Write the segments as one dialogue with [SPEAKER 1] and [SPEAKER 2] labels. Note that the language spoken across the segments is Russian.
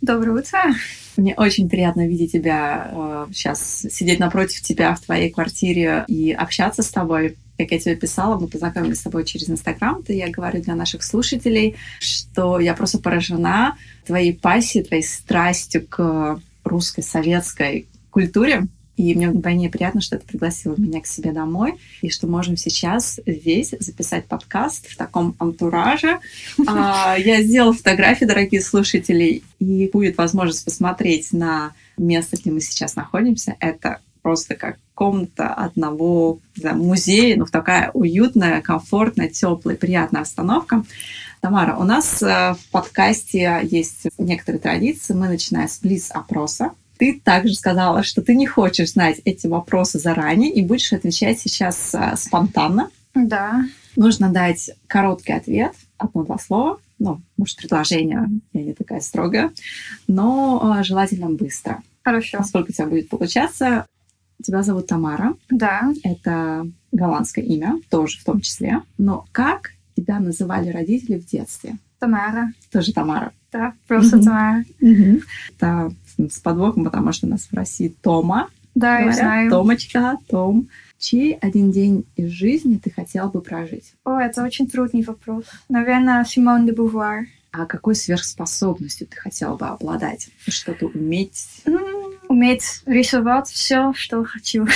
[SPEAKER 1] Доброе утро.
[SPEAKER 2] Мне очень приятно видеть тебя э, сейчас, сидеть напротив тебя в твоей квартире и общаться с тобой. Как я тебе писала, мы познакомились с тобой через Инстаграм. Ты, я говорю для наших слушателей, что я просто поражена твоей пассией, твоей страстью к русской, советской культуре. И мне вдвойне приятно, что ты пригласила меня к себе домой, и что можем сейчас здесь записать подкаст в таком антураже. А, я сделала фотографии, дорогие слушатели, и будет возможность посмотреть на место, где мы сейчас находимся. Это просто как комната одного знаю, музея, но ну, такая уютная, комфортная, теплая, приятная обстановка. Тамара, у нас э, в подкасте есть некоторые традиции. Мы начинаем с близ-опроса ты также сказала, что ты не хочешь знать эти вопросы заранее и будешь отвечать сейчас а, спонтанно.
[SPEAKER 1] Да.
[SPEAKER 2] Нужно дать короткий ответ, одно-два слова. Ну, может, предложение, я не такая строгая, но а, желательно быстро.
[SPEAKER 1] Хорошо.
[SPEAKER 2] Сколько у тебя будет получаться? Тебя зовут Тамара.
[SPEAKER 1] Да.
[SPEAKER 2] Это голландское имя, тоже в том числе. Но как тебя называли родители в детстве?
[SPEAKER 1] Тамара.
[SPEAKER 2] Тоже Тамара.
[SPEAKER 1] Да, просто mm-hmm.
[SPEAKER 2] Это с подвохом, потому что нас в России Тома.
[SPEAKER 1] Да,
[SPEAKER 2] говорят.
[SPEAKER 1] я знаю.
[SPEAKER 2] Томочка, Том. Чей один день из жизни ты хотел бы прожить?
[SPEAKER 1] О, это очень трудный вопрос. Наверное, Симон де Бувар.
[SPEAKER 2] А какой сверхспособностью ты хотела бы обладать? Что-то уметь?
[SPEAKER 1] Mm, уметь рисовать все, что хочу.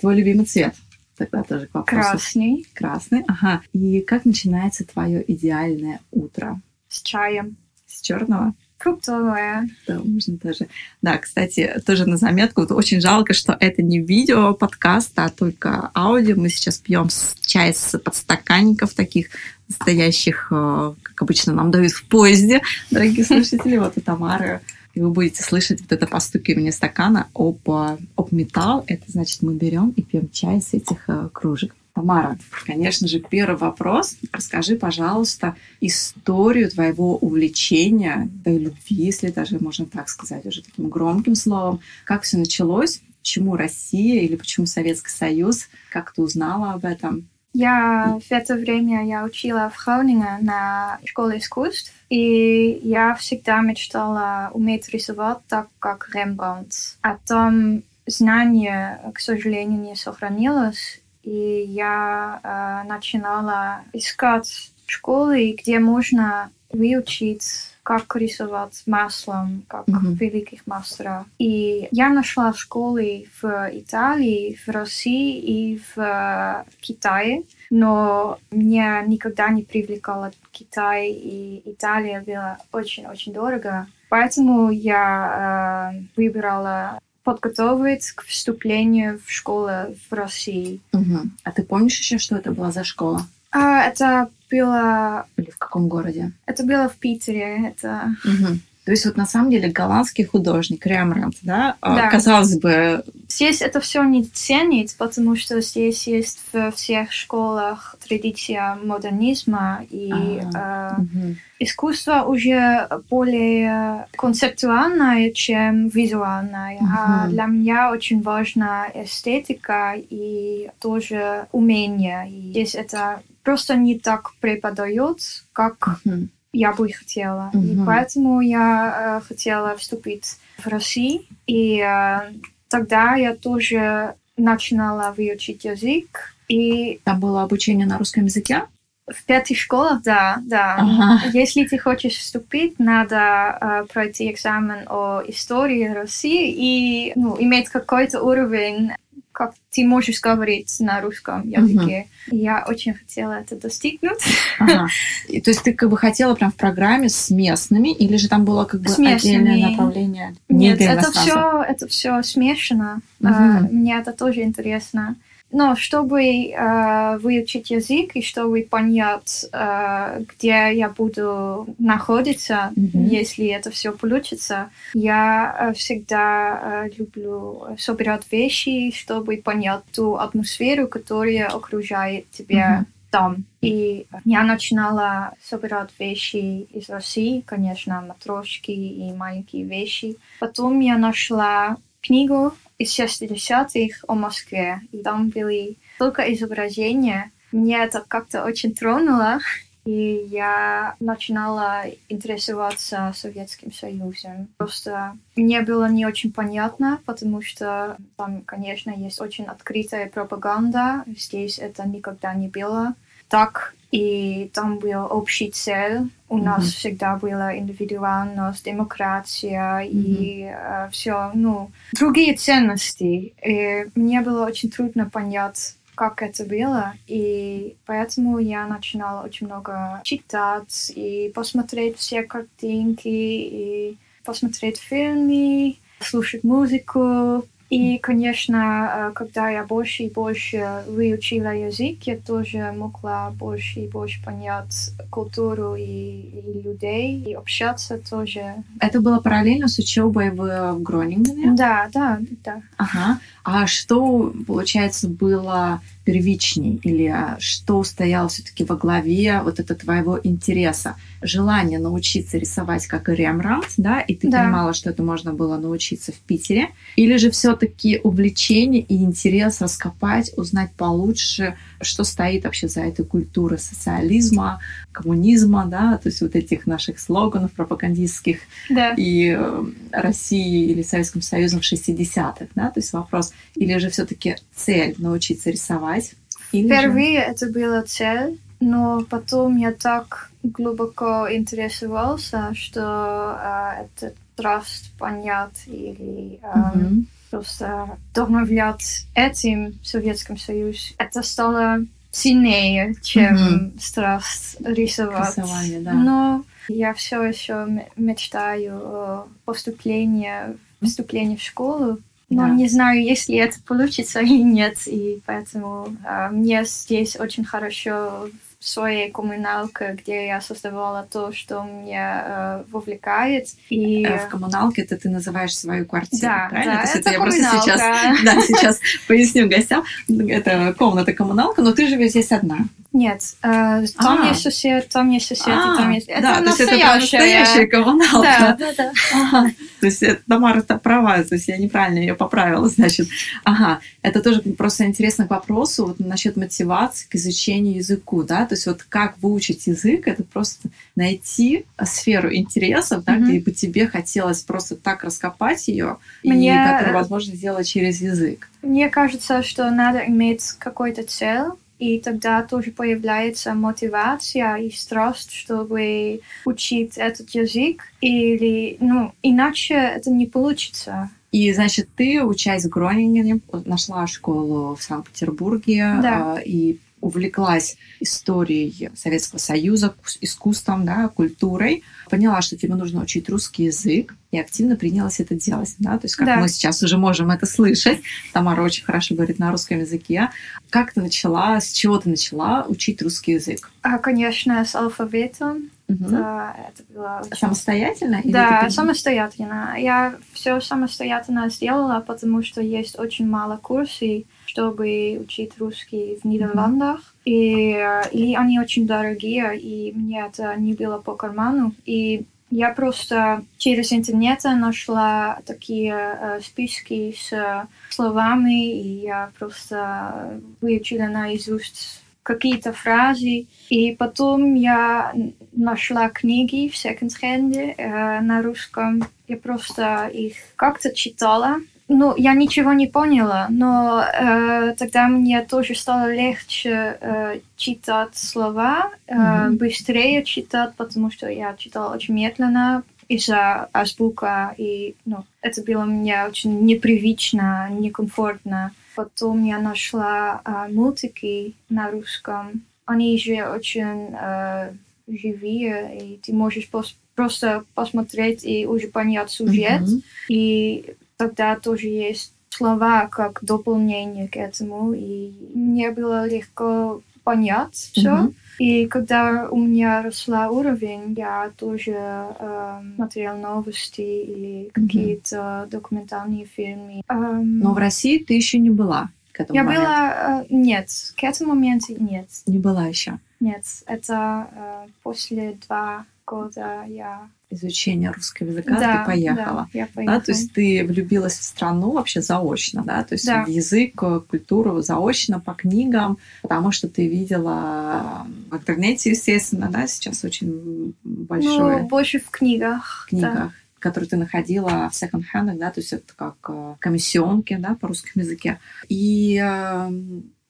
[SPEAKER 2] Твой любимый цвет? Тогда тоже к вопросу.
[SPEAKER 1] Красный.
[SPEAKER 2] Красный, ага. И как начинается твое идеальное утро?
[SPEAKER 1] С чаем.
[SPEAKER 2] С черного?
[SPEAKER 1] Фруктовая.
[SPEAKER 2] Да, можно тоже. Да, кстати, тоже на заметку. Вот очень жалко, что это не видео подкаст, а только аудио. Мы сейчас пьем чай с подстаканников таких настоящих, э, как обычно нам дают в поезде, дорогие слушатели. Вот у Тамары и вы будете слышать вот это постукивание стакана об, э, об металл. Это значит, мы берем и пьем чай с этих э, кружек. Тамара, конечно же, первый вопрос. Расскажи, пожалуйста, историю твоего увлечения, твоей любви, если даже можно так сказать, уже таким громким словом. Как все началось? Почему Россия или почему Советский Союз? Как ты узнала об этом?
[SPEAKER 1] Я в это время я учила в Groningen на школе искусств, и я всегда мечтала уметь рисовать так, как Рембрандт. А там знание, к сожалению, не сохранилось, и я э, начинала искать школы, где можно выучить, как рисовать маслом, как mm-hmm. великих мастеров. И я нашла школы в Италии, в России и в Китае, но меня никогда не привлекала Китай, и Италия была очень-очень дорого. Поэтому я э, выбрала подготовить к вступлению в школу в России.
[SPEAKER 2] Угу. А ты помнишь еще, что это была за школа?
[SPEAKER 1] А, это было...
[SPEAKER 2] Или в каком городе?
[SPEAKER 1] Это было в Питере. Это...
[SPEAKER 2] Угу. То есть вот на самом деле голландский художник Рембрандт, да,
[SPEAKER 1] а, да.
[SPEAKER 2] казалось бы...
[SPEAKER 1] Здесь это все не ценить, потому что здесь есть в всех школах традиция модернизма, и а, э, угу. искусство уже более концептуальное, чем визуальное. Угу. А для меня очень важна эстетика и тоже умение. И здесь это просто не так преподает, как... Угу я бы хотела. Mm-hmm. И поэтому я э, хотела вступить в Россию. И э, тогда я тоже начинала выучить язык. И...
[SPEAKER 2] Там было обучение на русском языке?
[SPEAKER 1] В пяти школах, да, да.
[SPEAKER 2] Ага.
[SPEAKER 1] Если ты хочешь вступить, надо э, пройти экзамен о истории России и ну, иметь какой-то уровень как ты можешь говорить на русском языке. Uh-huh. Я очень хотела это достигнуть.
[SPEAKER 2] Ага. И, то есть ты как бы хотела прям в программе с местными, или же там было как бы отдельное направление?
[SPEAKER 1] Нет, это все, это все смешано. Uh-huh. мне это тоже интересно. Но чтобы э, выучить язык и чтобы понять, э, где я буду находиться,
[SPEAKER 2] Мгм.
[SPEAKER 1] если это все получится, я э, всегда э, люблю собирать вещи, чтобы понять ту атмосферу, которая окружает тебя
[SPEAKER 2] Мгм.
[SPEAKER 1] там. И я начинала собирать вещи из России, конечно, матрошки и маленькие вещи. Потом я нашла книгу из 60-х о Москве, и там были только изображения. Мне это как-то очень тронуло, и я начинала интересоваться Советским Союзом. Просто мне было не очень понятно, потому что там, конечно, есть очень открытая пропаганда. Здесь это никогда не было так. И там был общий цель. У
[SPEAKER 2] Мгм.
[SPEAKER 1] нас всегда была индивидуальность, демократия и все, ну, другие ценности. И мне было очень трудно понять, как это было, и поэтому я начинала очень много читать и посмотреть все картинки, и посмотреть фильмы, слушать музыку. И, конечно, э, когда я больше и больше выучила язык, я тоже могла больше и больше понять культуру и, и людей, и общаться тоже.
[SPEAKER 2] Это было параллельно с учебой в, в Гронингене?
[SPEAKER 1] Да, да, да.
[SPEAKER 2] Ага. А что, получается, было первичней? Или что стояло все-таки во главе вот это твоего интереса? Желание научиться рисовать, как и Рембрандт, да? И ты
[SPEAKER 1] Да.
[SPEAKER 2] понимала, что это можно было научиться в Питере? Или же все-таки увлечение и интерес раскопать, узнать получше, что стоит вообще за этой культурой социализма, коммунизма, да? То есть вот этих наших слоганов пропагандистских
[SPEAKER 1] Да.
[SPEAKER 2] и э, России или Советском Союзом в 60-х, да, то есть вопрос, или же все-таки цель научиться рисовать? Или же-
[SPEAKER 1] Впервые это была цель, но потом я так глубоко интересовался, что э, этот траст понять или э,
[SPEAKER 2] Мгм.
[SPEAKER 1] просто вдохновлять этим Советским Союз, это стало сильнее, чем
[SPEAKER 2] Мгм.
[SPEAKER 1] страсть рисовать.
[SPEAKER 2] Рисование, да.
[SPEAKER 1] Но я все еще мечтаю о поступлении, поступлении в школу. Но
[SPEAKER 2] Да.
[SPEAKER 1] не знаю, если это получится или нет. И поэтому а, мне здесь очень хорошо в своей коммуналке, где я создавала то, что меня э, вовлекает. И
[SPEAKER 2] Э, В коммуналке это ты называешь свою квартиру,
[SPEAKER 1] да,
[SPEAKER 2] правильно?
[SPEAKER 1] да,
[SPEAKER 2] То есть
[SPEAKER 1] это
[SPEAKER 2] я просто сейчас, да, сейчас поясню гостям. Это комната коммуналка, но ты живешь здесь одна.
[SPEAKER 1] Нет, э, там
[SPEAKER 2] А.
[SPEAKER 1] есть сосед, там есть сосед, и
[SPEAKER 2] А,
[SPEAKER 1] там есть... Это
[SPEAKER 2] да, то есть это
[SPEAKER 1] настоящая.
[SPEAKER 2] коммуналка.
[SPEAKER 1] Да, да, да.
[SPEAKER 2] Ага. То есть э, Тамара та права, то есть я неправильно ее поправила, значит. Ага, это тоже просто интересно к вопросу вот, насчет мотивации к изучению языку, да, то есть вот как выучить язык, это просто найти сферу интересов, да,
[SPEAKER 1] Мгм.
[SPEAKER 2] где бы тебе хотелось просто так раскопать ее, и
[SPEAKER 1] Мне-
[SPEAKER 2] которую возможно сделать через язык.
[SPEAKER 1] Мне кажется, что надо иметь какой-то цель, и тогда тоже появляется мотивация и страсть, чтобы учить этот язык, или, ну, иначе это не получится.
[SPEAKER 2] И, значит, ты, учась в Гронингене, нашла школу в Санкт-Петербурге
[SPEAKER 1] Да.
[SPEAKER 2] э, и увлеклась историей Советского Союза, кус- искусством, да, культурой, поняла, что тебе нужно учить русский язык, и активно принялась это делать. Да? То есть, как
[SPEAKER 1] Да.
[SPEAKER 2] мы сейчас уже можем это слышать, Тамара очень хорошо говорит на русском языке. Как ты начала, с чего ты начала учить русский язык?
[SPEAKER 1] А, конечно, с алфавитом.
[SPEAKER 2] Мгм.
[SPEAKER 1] Да, это было очень
[SPEAKER 2] Самостоятельно? или
[SPEAKER 1] Да,
[SPEAKER 2] ты-
[SPEAKER 1] самостоятельно. Я все самостоятельно сделала, потому что есть очень мало курсов, чтобы учить русский в Нидерландах. И, и они очень дорогие, и мне это не было по карману. И я просто через интернет нашла такие э, списки с э, словами, и я просто выучила наизусть какие-то фразы. И потом я нашла книги в секонд-хенде э, на русском. Я просто их как-то читала. Ну, я ничего не поняла, но э, тогда мне тоже стало легче э, читать слова, э,
[SPEAKER 2] Мгм.
[SPEAKER 1] быстрее читать, потому что я читала очень медленно из-за азбука, и ну, это было мне очень непривычно, некомфортно. Потом я нашла а, мультики на русском. Они же очень э, живые, и ты можешь пос- просто посмотреть и уже понять сюжет.
[SPEAKER 2] Мгм.
[SPEAKER 1] И тогда тоже есть слова как дополнение к этому, и мне было легко понять все.
[SPEAKER 2] Мгм.
[SPEAKER 1] И когда у меня росла уровень, я тоже э, смотрел новости или какие-то документальные фильмы. Эм,
[SPEAKER 2] Но в России ты еще не была к этому
[SPEAKER 1] я
[SPEAKER 2] моменту.
[SPEAKER 1] была... э, нет, к этому моменту нет.
[SPEAKER 2] Не была еще.
[SPEAKER 1] Нет, это э, после два года я...
[SPEAKER 2] Изучение русского языка
[SPEAKER 1] да,
[SPEAKER 2] ты поехала.
[SPEAKER 1] Да, я поехала.
[SPEAKER 2] Да, то есть ты влюбилась в страну вообще заочно, да, то есть
[SPEAKER 1] Да.
[SPEAKER 2] в язык, э, культуру заочно по книгам, потому что ты видела в интернете, естественно, да, сейчас очень большое
[SPEAKER 1] Ну, больше в книгах.
[SPEAKER 2] в книгах, которые ты находила в секонд-хендах, да, то есть это как э, комиссионки, да, по русскому языке. И э,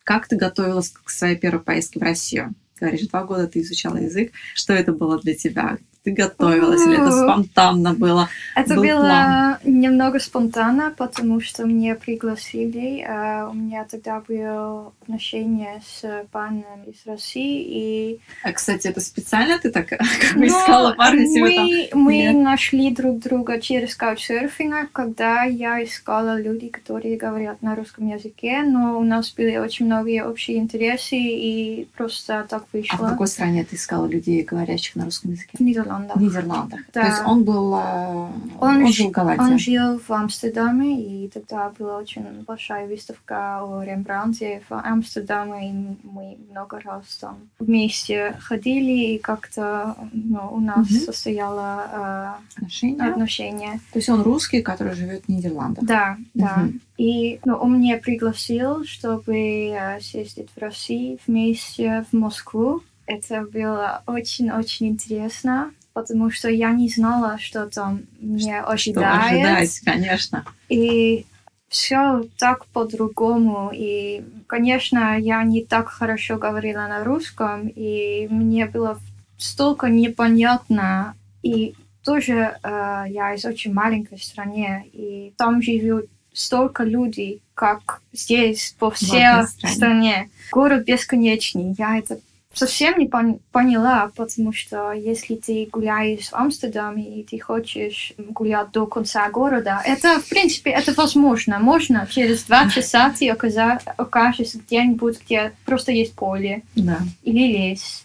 [SPEAKER 2] как ты готовилась к своей первой поездке в Россию? Говоришь, два года ты изучала язык. Что это было для тебя? Ты готовилась или это спонтанно было?
[SPEAKER 1] Это
[SPEAKER 2] был
[SPEAKER 1] было
[SPEAKER 2] план.
[SPEAKER 1] немного спонтанно, потому что меня пригласили. э, У меня тогда было отношение с парнем из России. И
[SPEAKER 2] А, кстати, это специально ты так как бы
[SPEAKER 1] Но
[SPEAKER 2] искала парня себе там?
[SPEAKER 1] мы, мы
[SPEAKER 2] Или-
[SPEAKER 1] нашли друг друга через каучсерфинга, когда я искала людей, которые говорят на русском языке, но у нас были очень многие общие интересы, и просто так
[SPEAKER 2] А в
[SPEAKER 1] вышло.
[SPEAKER 2] какой стране ты искала людей, говорящих на русском языке?
[SPEAKER 1] В Нидерландах.
[SPEAKER 2] В Нидерландах.
[SPEAKER 1] Да.
[SPEAKER 2] То есть он был, э,
[SPEAKER 1] Он
[SPEAKER 2] он жил в Голландии.
[SPEAKER 1] Он жил в Амстердаме, и тогда была очень большая выставка о Рембрандте в Амстердаме, и мы много раз там вместе ходили, и как-то ну, у нас
[SPEAKER 2] Мгм.
[SPEAKER 1] состояло
[SPEAKER 2] Отношения?
[SPEAKER 1] э, отношение.
[SPEAKER 2] То есть он русский, который живет в Нидерландах.
[SPEAKER 1] Да, да. И ну, он меня пригласил, чтобы э, съездить в Россию вместе в Москву. Это было очень-очень интересно, потому что я не знала, что там меня
[SPEAKER 2] Что
[SPEAKER 1] ожидает.
[SPEAKER 2] ожидать, конечно.
[SPEAKER 1] И все так по-другому. И, конечно, я не так хорошо говорила на русском, и мне было столько непонятно. И тоже э, я из очень маленькой страны, и там живет столько людей, как здесь, по всей
[SPEAKER 2] стране.
[SPEAKER 1] стране. Город бесконечный. Я это совсем не пон- поняла, потому что если ты гуляешь в Амстердаме и ты хочешь гулять до конца города, это, в принципе, это возможно. Можно через два часа ты окажешься где-нибудь, где просто есть поле
[SPEAKER 2] Да.
[SPEAKER 1] или лес.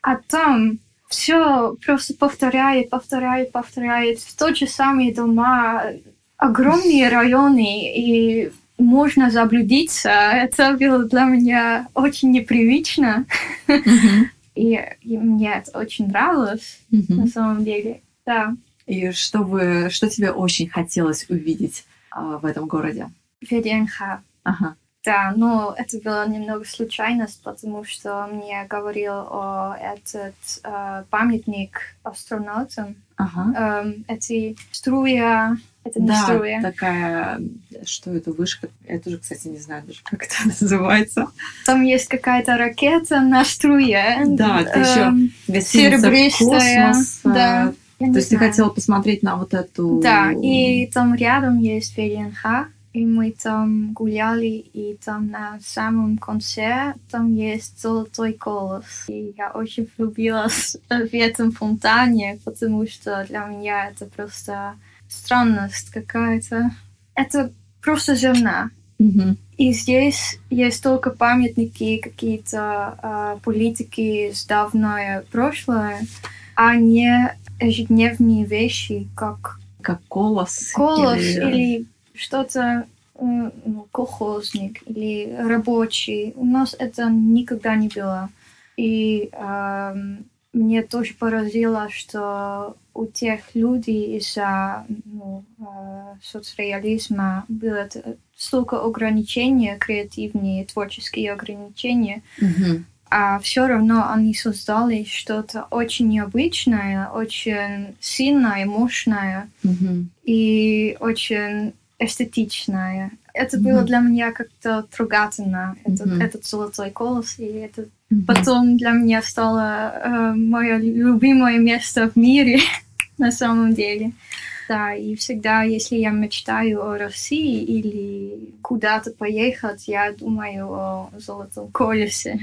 [SPEAKER 1] А там все просто повторяет, повторяет, повторяет. Тот же самые дома, огромные районы, и можно заблудиться. Это было для меня очень непривычно. И, и мне это очень нравилось, на
[SPEAKER 2] Мгм.
[SPEAKER 1] самом деле. Да.
[SPEAKER 2] И что, вы, что тебе очень хотелось увидеть а, в этом городе?
[SPEAKER 1] ВДНХ.
[SPEAKER 2] Ага.
[SPEAKER 1] Да, но это было немного случайность, потому что мне говорил о этот э, памятник астронавтам.
[SPEAKER 2] Ага.
[SPEAKER 1] Эм, эти струя, это
[SPEAKER 2] Да, такая, что это, вышка? Я тоже, кстати, не знаю даже, как это называется.
[SPEAKER 1] Там есть какая-то ракета на струе.
[SPEAKER 2] Да, это еще
[SPEAKER 1] Эм,
[SPEAKER 2] Гостиница
[SPEAKER 1] серебристая,
[SPEAKER 2] «Космос»,
[SPEAKER 1] да.
[SPEAKER 2] э,
[SPEAKER 1] я не
[SPEAKER 2] То есть ты
[SPEAKER 1] знаю.
[SPEAKER 2] хотела посмотреть на вот эту...
[SPEAKER 1] Да, и там рядом есть ВДНХ, и мы там гуляли, и там на самом конце там есть золотой колос. И я очень влюбилась в этом фонтане, потому что для меня это просто странность какая-то. Это просто земля.
[SPEAKER 2] Мгм.
[SPEAKER 1] И здесь есть только памятники, какие-то а, политики из давное прошлое, а не ежедневные вещи, как
[SPEAKER 2] Как колос.
[SPEAKER 1] колос
[SPEAKER 2] или-
[SPEAKER 1] или, что-то э, ну, колхозник или рабочий. У нас это никогда не было. И эм, мне тоже поразило, что у тех людей из-за ну, э, соцреализма было столько ограничений, креативные, творческие ограничения,
[SPEAKER 2] Мгм.
[SPEAKER 1] а все равно они создали что-то очень необычное, очень сильное, мощное
[SPEAKER 2] Мгм.
[SPEAKER 1] и очень эстетичное. Это
[SPEAKER 2] Мгм.
[SPEAKER 1] было для меня как-то трогательно, этот,
[SPEAKER 2] Мгм.
[SPEAKER 1] этот золотой колос, и это
[SPEAKER 2] Мгм.
[SPEAKER 1] потом для меня стало э, мое любимое место в мире на самом деле. Да, и всегда, если я мечтаю о России или куда-то поехать, я думаю о золотом колесе.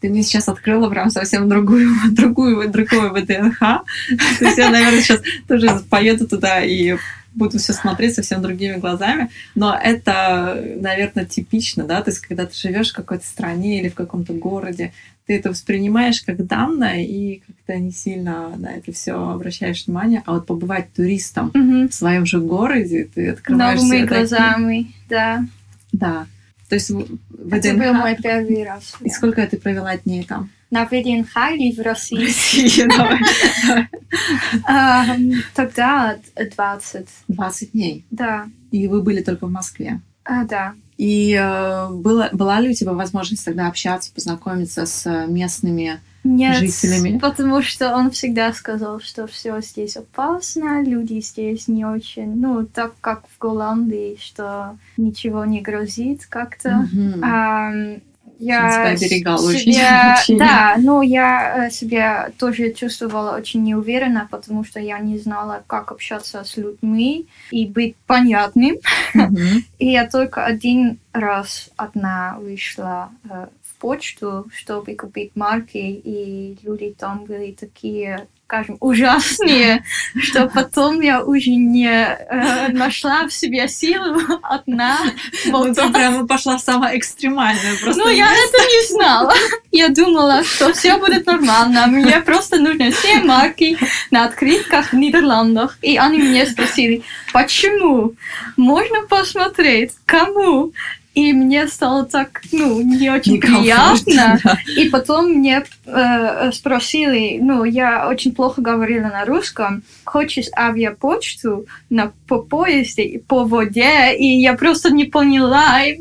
[SPEAKER 2] Ты мне сейчас открыла прям совсем другую, другую, другую ВДНХ. То есть я, наверное, сейчас тоже поеду туда и буду все смотреть совсем другими глазами. Но это, наверное, типично, да, то есть когда ты живешь в какой-то стране или в каком-то городе, ты это воспринимаешь как данное и как-то не сильно на это все обращаешь внимание. А вот побывать туристом
[SPEAKER 1] Мгм.
[SPEAKER 2] в своем же городе, ты открываешь
[SPEAKER 1] Новыми
[SPEAKER 2] такие-
[SPEAKER 1] глазами, да.
[SPEAKER 2] Да. То есть в
[SPEAKER 1] Это
[SPEAKER 2] ВДНХ-
[SPEAKER 1] был мой первый раз.
[SPEAKER 2] И сколько ты провела дней там?
[SPEAKER 1] На ВДНХ или в России?
[SPEAKER 2] России, давай.
[SPEAKER 1] Ам, Тогда 20,
[SPEAKER 2] 20 дней.
[SPEAKER 1] да.
[SPEAKER 2] И вы были только в Москве.
[SPEAKER 1] А, да.
[SPEAKER 2] И э, было, была ли у тебя возможность тогда общаться, познакомиться с э, местными?
[SPEAKER 1] Нет,
[SPEAKER 2] Жителями.
[SPEAKER 1] потому что он всегда сказал, что все здесь опасно, люди здесь не очень, ну, так как в Голландии, что ничего не грозит как-то.
[SPEAKER 2] Мгм.
[SPEAKER 1] Ам, я
[SPEAKER 2] Он тебя оберегал очень.
[SPEAKER 1] Да, но я э, себя тоже чувствовала очень неуверенно, потому что я не знала, как общаться с людьми и быть понятным.
[SPEAKER 2] Мгм.
[SPEAKER 1] И я только один раз одна вышла э, в почту, чтобы купить марки, и люди там были такие, скажем, ужасные, что потом я уже не э, нашла в себе силу одна.
[SPEAKER 2] Ну, ты прямо пошла в самое экстремальное. Просто
[SPEAKER 1] Ну, я это не знала. Я думала, что все будет нормально. Мне просто нужно все марки на открытках в Нидерландах. И они мне спросили, почему? Можно посмотреть? Кому? И мне стало так, ну, не очень приятно.
[SPEAKER 2] да.
[SPEAKER 1] И потом мне э, спросили, ну, я очень плохо говорила на русском, хочешь авиапочту на, по поезде, по воде, и я просто не поняла. И,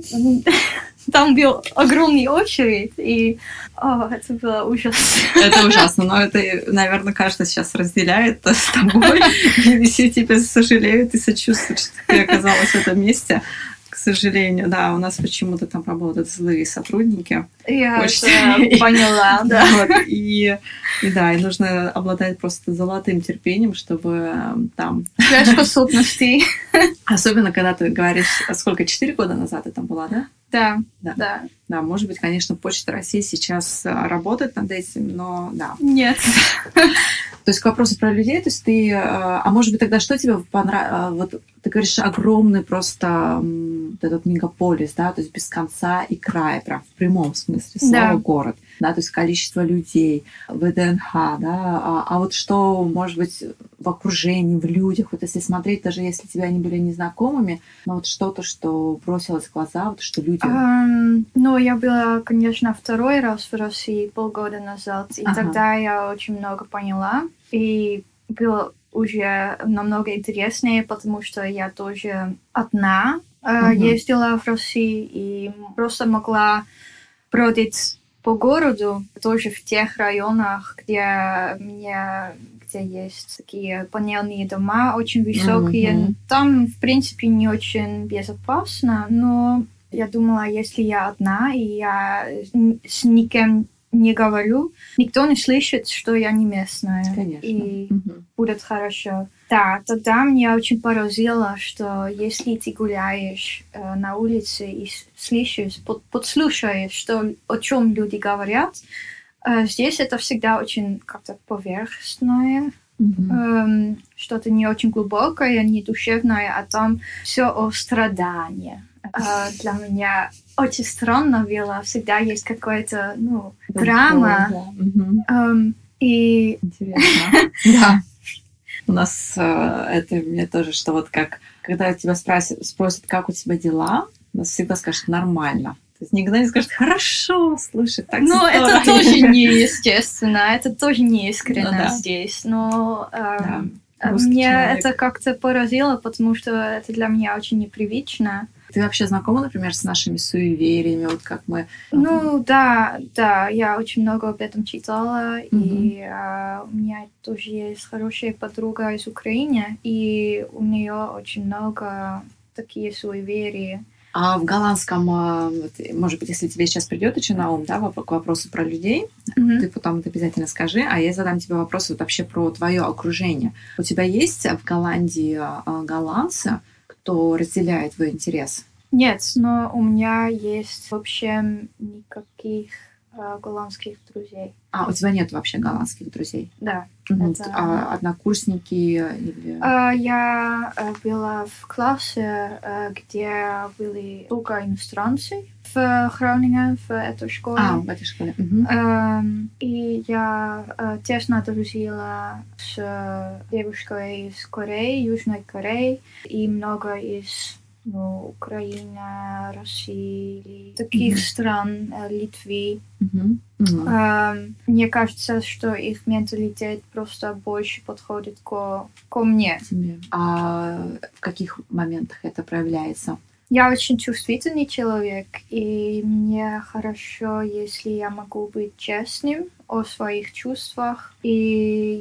[SPEAKER 1] там был огромный очередь, и о, это было ужасно.
[SPEAKER 2] Это ужасно, но это, наверное, каждый сейчас разделяет с тобой. И все тебя сожалеют и сочувствуют, что ты оказалась в этом месте. Сожалению, да, у нас почему-то там работают злые сотрудники.
[SPEAKER 1] Я это поняла, да.
[SPEAKER 2] Вот, и, и да, и нужно обладать просто золотым терпением, чтобы э, там...
[SPEAKER 1] Для способностей.
[SPEAKER 2] Особенно, когда ты говоришь, а сколько, четыре года назад ты там была, да?
[SPEAKER 1] Да,
[SPEAKER 2] Да.
[SPEAKER 1] да.
[SPEAKER 2] Да, может быть, конечно, Почта России сейчас э, работает над этим, но да.
[SPEAKER 1] Нет.
[SPEAKER 2] То есть к вопросу про людей, то есть ты, э, а может быть тогда что тебе понравилось? Вот ты говоришь огромный просто этот мегаполис, да, то есть без конца и края, прям в прямом смысле слова
[SPEAKER 1] Да.
[SPEAKER 2] город, да, то есть количество людей, ВДНХ, да, а, а вот что, может быть, в окружении, в людях, вот если смотреть, даже если тебя они были незнакомыми, но вот что-то, что бросилось в глаза, вот что люди...
[SPEAKER 1] Ам, ну, я была, конечно, второй раз в России полгода назад, и
[SPEAKER 2] Ага.
[SPEAKER 1] тогда я очень много поняла, и было уже намного интереснее, потому что я тоже одна э,
[SPEAKER 2] Мгм.
[SPEAKER 1] ездила в Россию и просто могла бродить по городу, тоже в тех районах, где мне где есть такие панельные дома очень высокие.
[SPEAKER 2] Мгм.
[SPEAKER 1] Там, в принципе, не очень безопасно, но я думала, если я одна и я с никем не говорю, никто не слышит, что я не местная.
[SPEAKER 2] Конечно.
[SPEAKER 1] И
[SPEAKER 2] Мгм.
[SPEAKER 1] будет хорошо. Да, тогда меня очень поразило, что если ты гуляешь э, на улице и слышишь, под- подслушаешь, что, о чем люди говорят, э, здесь это всегда очень как-то поверхностное, эм, что-то не очень глубокое, не душевное, а там все о страдании. Э, для меня очень странно было, всегда есть какая-то, ну, драма.
[SPEAKER 2] Да.
[SPEAKER 1] И
[SPEAKER 2] Интересно. Да. У нас э, это мне тоже, что вот как, когда тебя спросят, спросят, как у тебя дела, нас всегда скажут нормально. То есть никогда не скажут хорошо, слушай, так
[SPEAKER 1] Ну, это
[SPEAKER 2] здорово».
[SPEAKER 1] тоже неестественно, это тоже не искренне
[SPEAKER 2] Ну да.
[SPEAKER 1] здесь, но эм,
[SPEAKER 2] Да,
[SPEAKER 1] мне
[SPEAKER 2] человек.
[SPEAKER 1] это как-то поразило, потому что это для меня очень непривычно.
[SPEAKER 2] Ты вообще знакома, например, с нашими суевериями, вот как мы...
[SPEAKER 1] Ну, да, да, я очень много об этом читала, и э, у меня тоже есть хорошая подруга из Украины, и у нее очень много такие суеверия.
[SPEAKER 2] А в голландском, вот, может быть, если тебе сейчас придет еще на ум, да, к вопросу про людей,
[SPEAKER 1] Мгм.
[SPEAKER 2] ты потом это обязательно скажи, а я задам тебе вопрос вот вообще про твое окружение. У тебя есть в Голландии э, голландцы, кто разделяет твой интерес?
[SPEAKER 1] Нет, но у меня есть вообще никаких э, голландских друзей.
[SPEAKER 2] А, у тебя нет вообще голландских друзей?
[SPEAKER 1] Да.
[SPEAKER 2] Мгм.
[SPEAKER 1] Это-
[SPEAKER 2] А однокурсники или...
[SPEAKER 1] Э, Я э, была в классе, э, где были только иностранцы в Groningen, в этой школе.
[SPEAKER 2] А, в этой школе.
[SPEAKER 1] Эм, и я э, тесно дружила с девушкой из Кореи, Южной Кореи, и много из ну, Украины, России, таких
[SPEAKER 2] Мгм.
[SPEAKER 1] стран, э, Литвы.
[SPEAKER 2] Мгм.
[SPEAKER 1] Эм, мне кажется, что их менталитет просто больше подходит ко, ко мне.
[SPEAKER 2] А в каких моментах это проявляется?
[SPEAKER 1] Я очень чувствительный человек, и мне хорошо, если я могу быть честным о своих чувствах, и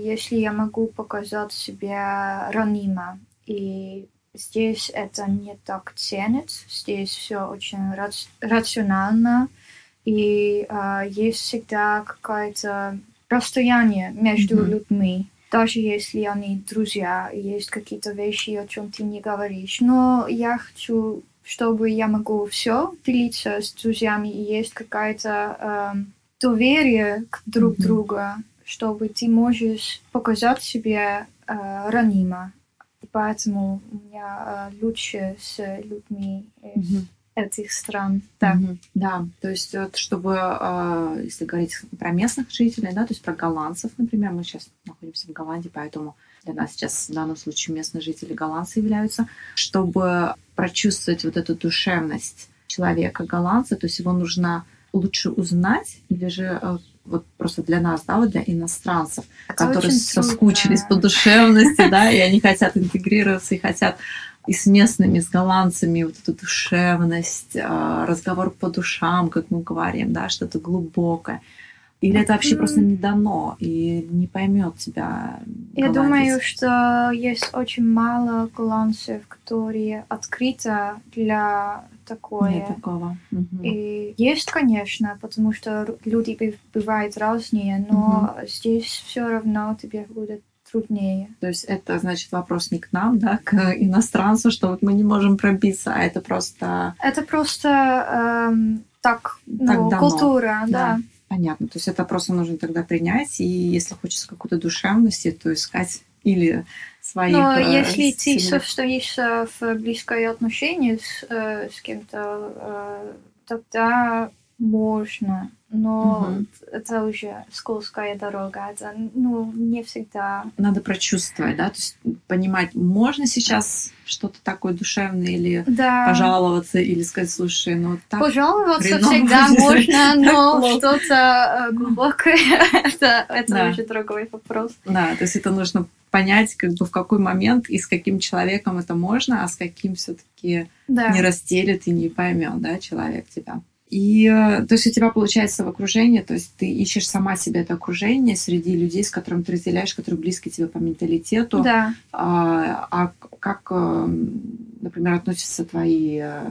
[SPEAKER 1] если я могу показать себя ранимо. И здесь это не так ценит, здесь все очень рац- рационально, и а, есть всегда какое-то расстояние между
[SPEAKER 2] Мгм.
[SPEAKER 1] людьми. Даже если они друзья, есть какие-то вещи, о чем ты не говоришь. Но я хочу, чтобы я могу все делиться с друзьями, и есть какая-то эм, доверие к друг
[SPEAKER 2] Мгм.
[SPEAKER 1] другу, чтобы ты можешь показать себе э, ранимо. И поэтому у меня э, лучше с людьми из
[SPEAKER 2] Мгм.
[SPEAKER 1] этих стран. Да.
[SPEAKER 2] Мгм. Да, то есть вот чтобы, а, если говорить про местных жителей, да, то есть про голландцев, например, мы сейчас находимся в Голландии, поэтому для нас сейчас в данном случае местные жители голландцы являются, чтобы прочувствовать вот эту душевность человека голландца, то есть его нужно лучше узнать или же э, вот просто для нас, да, вот для иностранцев,
[SPEAKER 1] Это
[SPEAKER 2] которые соскучились
[SPEAKER 1] трудно.
[SPEAKER 2] по душевности, да, и они хотят интегрироваться и хотят и с местными, с голландцами вот эту душевность, а, разговор по душам, как мы говорим, да, что-то глубокое. Или это вообще
[SPEAKER 1] М.
[SPEAKER 2] просто не дано и не поймет тебя.
[SPEAKER 1] Я
[SPEAKER 2] голландец?
[SPEAKER 1] думаю, что есть очень мало голландцев, которые открыты для такое.
[SPEAKER 2] Нет такого. Мгм.
[SPEAKER 1] И есть, конечно, потому что люди быв- бывают разные, но здесь все равно тебе будет труднее.
[SPEAKER 2] То есть это значит вопрос не к нам, да, к иностранцу, что вот мы не можем пробиться, а это просто
[SPEAKER 1] Это просто эм, так, ну,
[SPEAKER 2] Так дано.
[SPEAKER 1] культура, да.
[SPEAKER 2] Понятно. То есть это просто нужно тогда принять, и если хочется какой-то душевности, то искать или своих...
[SPEAKER 1] Но
[SPEAKER 2] э,
[SPEAKER 1] если ты
[SPEAKER 2] сильных-
[SPEAKER 1] состоишь э, в близкое отношение с, э, с кем-то, э, тогда можно. Но
[SPEAKER 2] Мгм.
[SPEAKER 1] это уже скользкая дорога. Это ну, не всегда.
[SPEAKER 2] надо прочувствовать, да, то есть понимать, можно сейчас что-то такое душевное или
[SPEAKER 1] Да.
[SPEAKER 2] пожаловаться, или сказать, слушай, ну так
[SPEAKER 1] Пожаловаться всегда можно, но что-то э, глубокое, это, это
[SPEAKER 2] Да.
[SPEAKER 1] уже другой вопрос.
[SPEAKER 2] Да, то есть это нужно понять, как бы в какой момент и с каким человеком это можно, а с каким все-таки
[SPEAKER 1] Да.
[SPEAKER 2] не расстелит и не поймет, да, человек тебя. И э, то есть у тебя получается в окружении, то есть ты ищешь сама себе это окружение среди людей, с которыми ты разделяешь, которые близки тебе по менталитету.
[SPEAKER 1] Да.
[SPEAKER 2] А, а как, э, например, относятся твои э,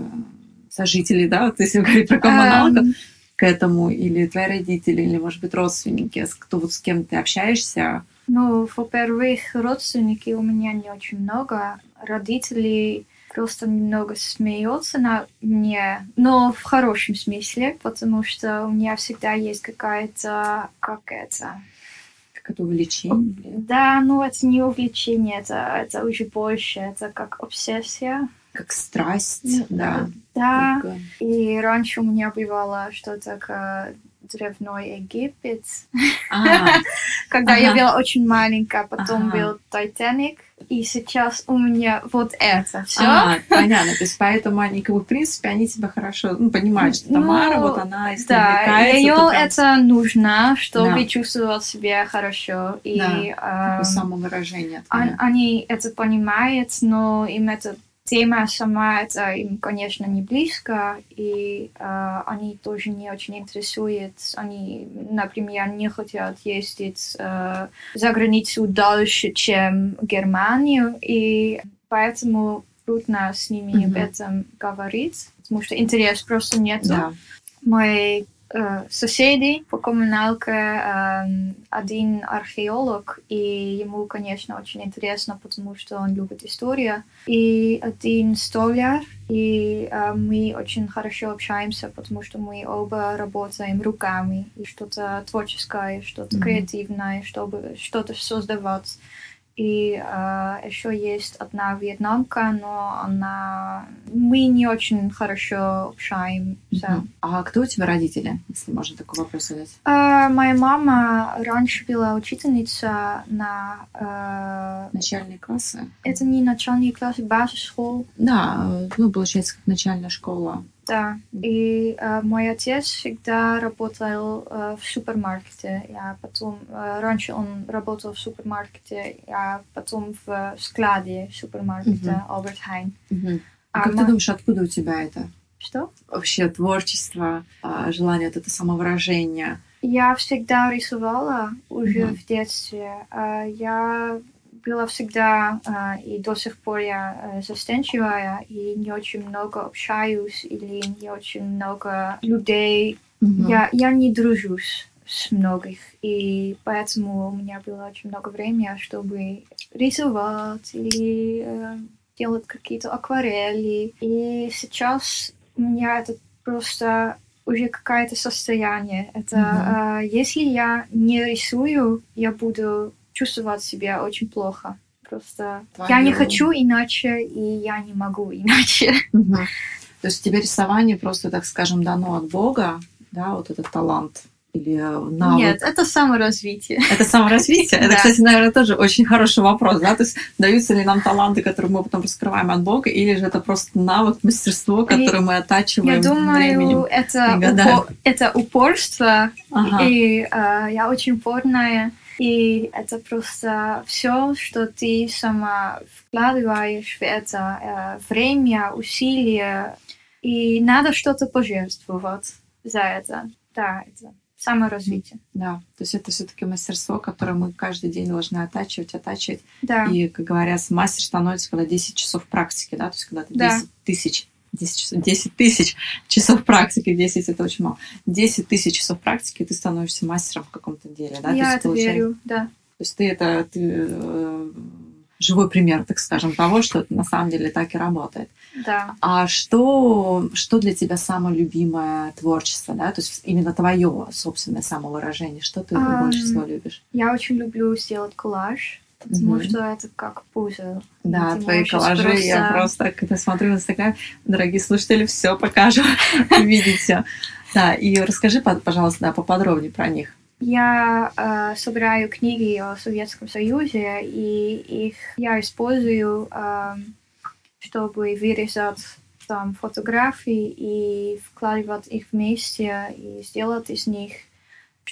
[SPEAKER 2] сожители, да, вот если говорить про коммуналков,
[SPEAKER 1] Эм,
[SPEAKER 2] к этому, или твои родители, или, может быть, родственники, кто, вот, с кем ты общаешься.
[SPEAKER 1] Ну, во-первых, родственники у меня не очень много. Родители просто немного смеются на мне, но в хорошем смысле, потому что у меня всегда есть какая-то, как это,
[SPEAKER 2] Как это увлечение?
[SPEAKER 1] да, ну это не увлечение, это, это уже больше, это как обсессия.
[SPEAKER 2] Как страсть, да.
[SPEAKER 1] Да,
[SPEAKER 2] Как, э,
[SPEAKER 1] и раньше у меня бывало что-то как древной Египет,
[SPEAKER 2] а,
[SPEAKER 1] когда я была очень маленькая, потом был Титаник, и сейчас у меня вот это все.
[SPEAKER 2] а, понятно. То есть поэтому они, как бы, в принципе, они тебя хорошо ну, понимают, что
[SPEAKER 1] Ну,
[SPEAKER 2] Тамара, вот она, если
[SPEAKER 1] Да, ее
[SPEAKER 2] прям
[SPEAKER 1] это нужно, чтобы
[SPEAKER 2] Да.
[SPEAKER 1] чувствовать себя хорошо. И
[SPEAKER 2] Да,
[SPEAKER 1] эм,
[SPEAKER 2] самовыражение. твое.
[SPEAKER 1] они это понимают, но им эта тема сама, это им, конечно, не близко, и э, они тоже не очень интересуют. Они, например, не хотят ездить э, за границу дальше, чем Германию, и поэтому трудно с ними об
[SPEAKER 2] Мгм.
[SPEAKER 1] этом говорить, потому что интерес просто нет.
[SPEAKER 2] Да.
[SPEAKER 1] Мой соседей по коммуналке, э, один археолог, и ему, конечно, очень интересно, потому что он любит историю, и один столяр, и э, мы очень хорошо общаемся, потому что мы оба работаем руками, и что-то творческое, что-то mm-hmm. креативное, чтобы что-то создавать. И э, еще есть одна вьетнамка, но она... Мы не очень хорошо общаемся. Uh-huh.
[SPEAKER 2] А кто у тебя родители, если можно такой вопрос задать?
[SPEAKER 1] Э, моя мама раньше была учительница на... Э...
[SPEAKER 2] Начальные классы?
[SPEAKER 1] Это не начальные классы, базис-школ.
[SPEAKER 2] Да, ну, получается, как начальная школа.
[SPEAKER 1] Да, и э, мой отец всегда работал э, в супермаркете. Я потом, э, раньше он работал в супермаркете, я потом в складе супермаркета uh-huh. Albert Heijn.
[SPEAKER 2] Uh-huh. А, как мой... ты думаешь, откуда у тебя это?
[SPEAKER 1] Что?
[SPEAKER 2] Вообще творчество, э, желание, вот это самовыражение.
[SPEAKER 1] Я всегда рисовала уже uh-huh. в детстве. Э, я была всегда э, и до сих пор я э, застенчивая и не очень много общаюсь или не очень много людей. Mm-hmm. Я, я не дружусь с многих, и поэтому у меня было очень много времени, чтобы рисовать или э, делать какие-то акварели. И сейчас у меня это просто уже какое-то состояние. Это mm-hmm. э, если я не рисую, я буду чувствовать себя очень плохо. Просто Твою... я не хочу иначе, и я не могу иначе.
[SPEAKER 2] Угу. То есть тебе рисование просто, так скажем, дано от Бога, да, вот этот талант или э, навык?
[SPEAKER 1] Нет, это саморазвитие.
[SPEAKER 2] Это саморазвитие? Это, кстати, наверное, тоже очень хороший вопрос, да? То есть даются ли нам таланты, которые мы потом раскрываем от Бога, или же это просто навык, мастерство, которое мы оттачиваем
[SPEAKER 1] Я думаю, это, это упорство, ага. и э, я очень упорная, и это просто все, что ты сама вкладываешь в это э, время, усилия. И надо что-то пожертвовать за это. Да, это саморазвитие.
[SPEAKER 2] Да, то есть это все-таки мастерство, которое мы каждый день должны оттачивать, оттачивать.
[SPEAKER 1] Да.
[SPEAKER 2] И, как говорят, мастер становится, когда 10 часов практики, да, то есть когда ты 10 да. тысяч 10, часов, 10 тысяч часов практики, 10 это очень мало. 10 тысяч часов практики, ты становишься мастером в каком-то деле, да?
[SPEAKER 1] Я это верю, да.
[SPEAKER 2] То есть ты это ты, э, живой пример, так скажем, того, что на самом деле так и работает.
[SPEAKER 1] Да.
[SPEAKER 2] А что, что для тебя самое любимое творчество, да? То есть именно твое собственное самовыражение, что ты um, больше всего любишь?
[SPEAKER 1] Я очень люблю сделать коллаж потому mm-hmm. что это как пузо.
[SPEAKER 2] Да, твои коллажи, просто... я просто, когда смотрю на Инстаграм, дорогие слушатели, все покажу, видите. Да, и расскажи, пожалуйста, да, поподробнее про них.
[SPEAKER 1] Я э, собираю книги о Советском Союзе, и их я использую, э, чтобы вырезать там фотографии и вкладывать их вместе и сделать из них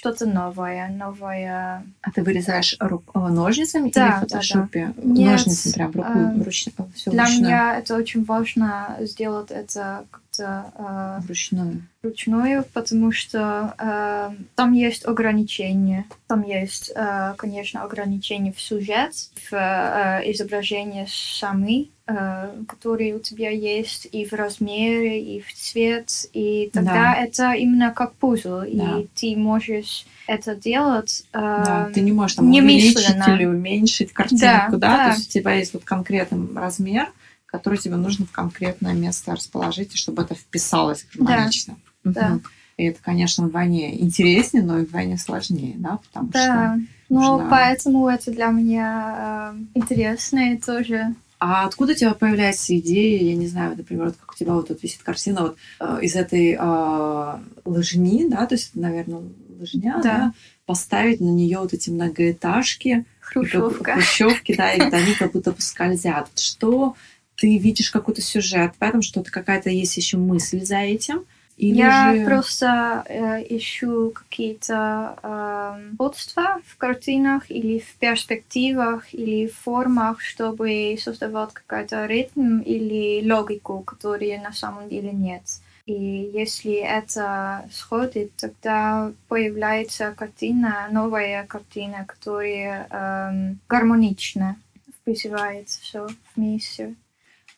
[SPEAKER 1] что-то новое, новое.
[SPEAKER 2] А ты вырезаешь рук, э, ножницами
[SPEAKER 1] да,
[SPEAKER 2] или в фотошопе?
[SPEAKER 1] Да, да.
[SPEAKER 2] Ножницами прям руку, э, руч, все
[SPEAKER 1] Для
[SPEAKER 2] ручную.
[SPEAKER 1] меня это очень важно сделать это как-то э,
[SPEAKER 2] вручную.
[SPEAKER 1] Вручную, потому что э, там есть ограничения. Там есть, э, конечно, ограничения в сюжет, в э, изображении самой Э, которые у тебя есть и в размере, и в цвет, и тогда да. это именно как пузл, да. и ты можешь это делать э, да,
[SPEAKER 2] Ты не можешь там увеличить или уменьшить картинку, да, да? да, то есть у тебя есть вот конкретный размер, который тебе нужно в конкретное место расположить, и чтобы это вписалось гармонично.
[SPEAKER 1] Да, угу. да.
[SPEAKER 2] И это, конечно, вдвойне интереснее, но и вдвойне сложнее, да, потому
[SPEAKER 1] да. что... Ну, нужно... поэтому это для меня э, интересно и тоже
[SPEAKER 2] а откуда у тебя появляется идея, я не знаю, например, вот как у тебя вот тут висит картина вот э, из этой э, лыжни, да, то есть это, наверное, лыжня, да. да, поставить на нее вот эти многоэтажки,
[SPEAKER 1] хрущевка,
[SPEAKER 2] хрущевки, да, и они как будто скользят. Что ты видишь какой-то сюжет, поэтому что-то какая-то есть еще мысль за этим,
[SPEAKER 1] или я же... просто э, ищу какие-то э, сходства в картинах или в перспективах или в формах, чтобы создавать какой-то ритм или логику, которой на самом деле нет. И если это сходит, тогда появляется картина, новая картина, которая эм, гармонично вписывается все вместе.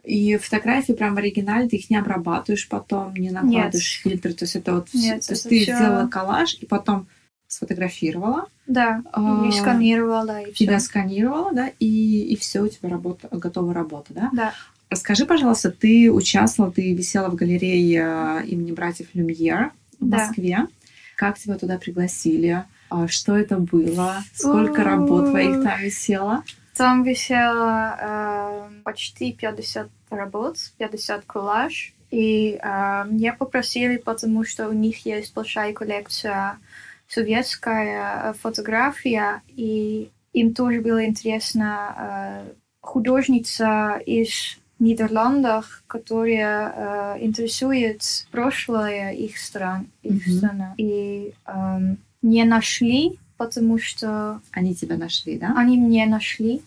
[SPEAKER 2] И фотографии прям в оригинале, ты их не обрабатываешь потом, не накладываешь
[SPEAKER 1] Нет.
[SPEAKER 2] фильтры. То есть это вот...
[SPEAKER 1] Нет,
[SPEAKER 2] то есть ты
[SPEAKER 1] всё-
[SPEAKER 2] сделала коллаж и потом сфотографировала,
[SPEAKER 1] Да,
[SPEAKER 2] А,
[SPEAKER 1] и сканировала, и все.
[SPEAKER 2] сканировала, да, и, и все, у тебя работа, готова работа, да?
[SPEAKER 1] Да.
[SPEAKER 2] Расскажи, пожалуйста, ты участвовала, ты висела в галерее э, имени братьев Люмьер в
[SPEAKER 1] Да.
[SPEAKER 2] Москве. Как тебя туда пригласили? А, Что это было? Сколько работ твоих там висело?
[SPEAKER 1] Там висело э, почти 50 работ, 50 коллаж. И э, меня попросили, потому что у них есть большая коллекция советская э, фотография, и им тоже было интересно э, художница из Нидерландов, которая э, интересует прошлое их стран, их
[SPEAKER 2] Мгм.
[SPEAKER 1] страны. И эм, не нашли, потому что
[SPEAKER 2] Они тебя нашли, да?
[SPEAKER 1] они меня нашли.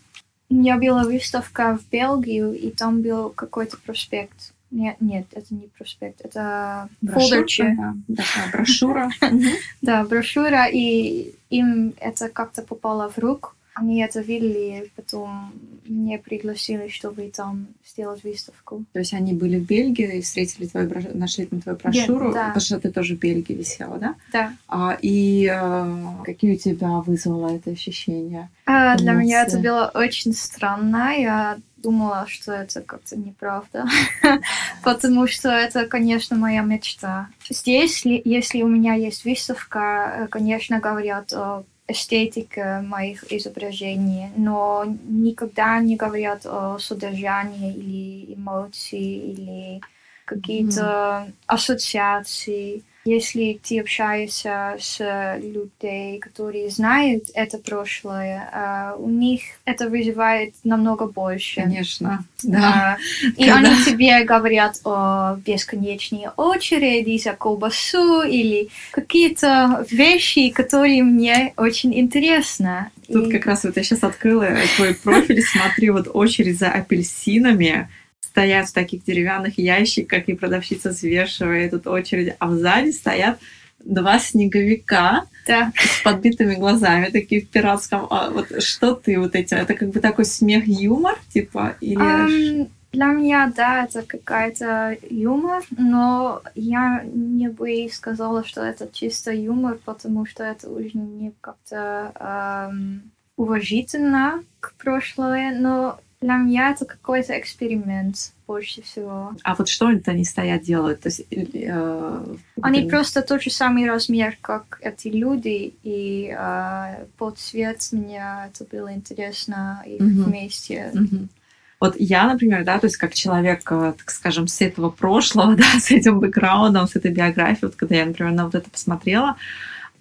[SPEAKER 1] У меня была выставка в Белгию, и там был какой-то проспект. Нет, нет, это не проспект, это фолдерче.
[SPEAKER 2] да, такая брошюра.
[SPEAKER 1] Да, брошюра, и им это как-то попало в руку. Они это видели, потом меня пригласили, чтобы там сделать выставку.
[SPEAKER 2] То есть они были в Бельгии и встретили твою нашли там твою брошюру,
[SPEAKER 1] да.
[SPEAKER 2] потому что ты тоже в Бельгии висела, да?
[SPEAKER 1] Да.
[SPEAKER 2] А, и э, какие у тебя вызвало это ощущение?
[SPEAKER 1] А, для меня это
[SPEAKER 2] Эмоции.
[SPEAKER 1] было очень странно. Я думала, что это как-то неправда. Потому что это, конечно, моя мечта. Здесь, ли- если у меня есть выставка, э, конечно, говорят о эстетике моих изображений, но никогда не говорят о содержании или эмоции, или какие-то ассоциации. Если ты общаешься с людьми, которые знают это прошлое, а, у них это вызывает намного больше.
[SPEAKER 2] Конечно, да.
[SPEAKER 1] И
[SPEAKER 2] Когда-
[SPEAKER 1] они тебе говорят о бесконечной очереди за колбасу или какие-то вещи, которые мне очень интересны.
[SPEAKER 2] Тут
[SPEAKER 1] И-
[SPEAKER 2] как раз вот я сейчас открыла твой профиль, смотри, вот очередь за апельсинами стоят в таких деревянных ящиках, и продавщица взвешивает эту очередь, а сзади стоят два снеговика
[SPEAKER 1] Да.
[SPEAKER 2] с подбитыми глазами, такие в пиратском. А вот что ты вот эти? Это как бы такой смех-юмор, типа, или...
[SPEAKER 1] Ам, для меня, да, это какая-то юмор, но я не бы сказала, что это чисто юмор, потому что это уже не как-то ам, уважительно к прошлое, но для меня это какой-то эксперимент больше всего.
[SPEAKER 2] А вот что они стоят делают? То есть, э,
[SPEAKER 1] Они
[SPEAKER 2] это-
[SPEAKER 1] просто тот же самый размер, как эти люди, и а, под цвет мне это было интересно их
[SPEAKER 2] Мгм.
[SPEAKER 1] вместе.
[SPEAKER 2] Мгм. Вот я, например, да, то есть как человек, э, так скажем, с этого прошлого, да, с этим бэкграундом, с этой биографией, вот когда я, например, на вот это посмотрела,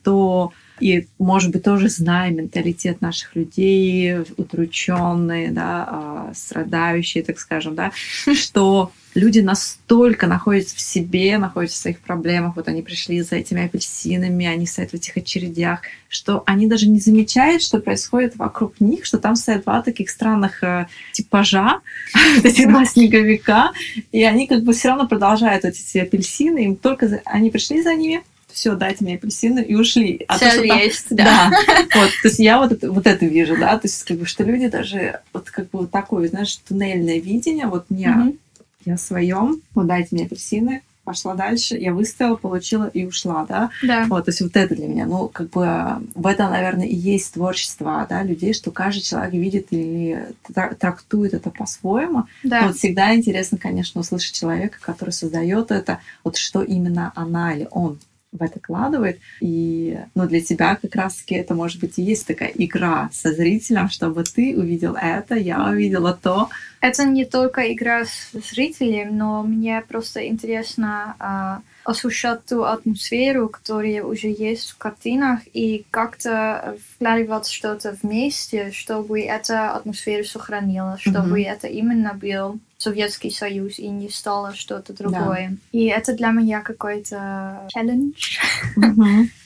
[SPEAKER 2] то и, может быть, тоже зная менталитет наших людей, удрученные, да, а, страдающие, так скажем, да, что люди настолько находятся в себе, находятся в своих проблемах, вот они пришли за этими апельсинами, они стоят в этих очередях, что они даже не замечают, что происходит вокруг них, что там стоят два таких странных э, типажа, эти два снеговика, и они как бы все равно продолжают эти апельсины, им только они пришли за ними, все, дайте мне апельсины и ушли. А то,
[SPEAKER 1] Цель
[SPEAKER 2] что там-
[SPEAKER 1] есть,
[SPEAKER 2] да. Вот, то есть я вот это, вот это вижу, да, то есть как бы, что люди даже вот как бы вот такое, знаешь, туннельное видение, вот не
[SPEAKER 1] Мгм.
[SPEAKER 2] я своем, вот дайте мне апельсины, пошла дальше, я выставила, получила и ушла, да.
[SPEAKER 1] Да.
[SPEAKER 2] Вот, то есть вот это для меня, ну, как бы в этом, наверное, и есть творчество, да, людей, что каждый человек видит или тра- трактует это по-своему.
[SPEAKER 1] Да.
[SPEAKER 2] Но Вот всегда интересно, конечно, услышать человека, который создает это, вот что именно она или он в это вкладывает. И ну, для тебя как раз-таки это, может быть, и есть такая игра со зрителем, чтобы ты увидел это, я увидела то.
[SPEAKER 1] Это не только игра с зрителем, но мне просто интересно а, ощущать ту атмосферу, которая уже есть в картинах, и как-то вкладывать что-то вместе, чтобы эта атмосфера сохранилась, чтобы
[SPEAKER 2] Мгм.
[SPEAKER 1] это именно был Советский Союз и не стало что-то другое. И это для меня какой-то челлендж.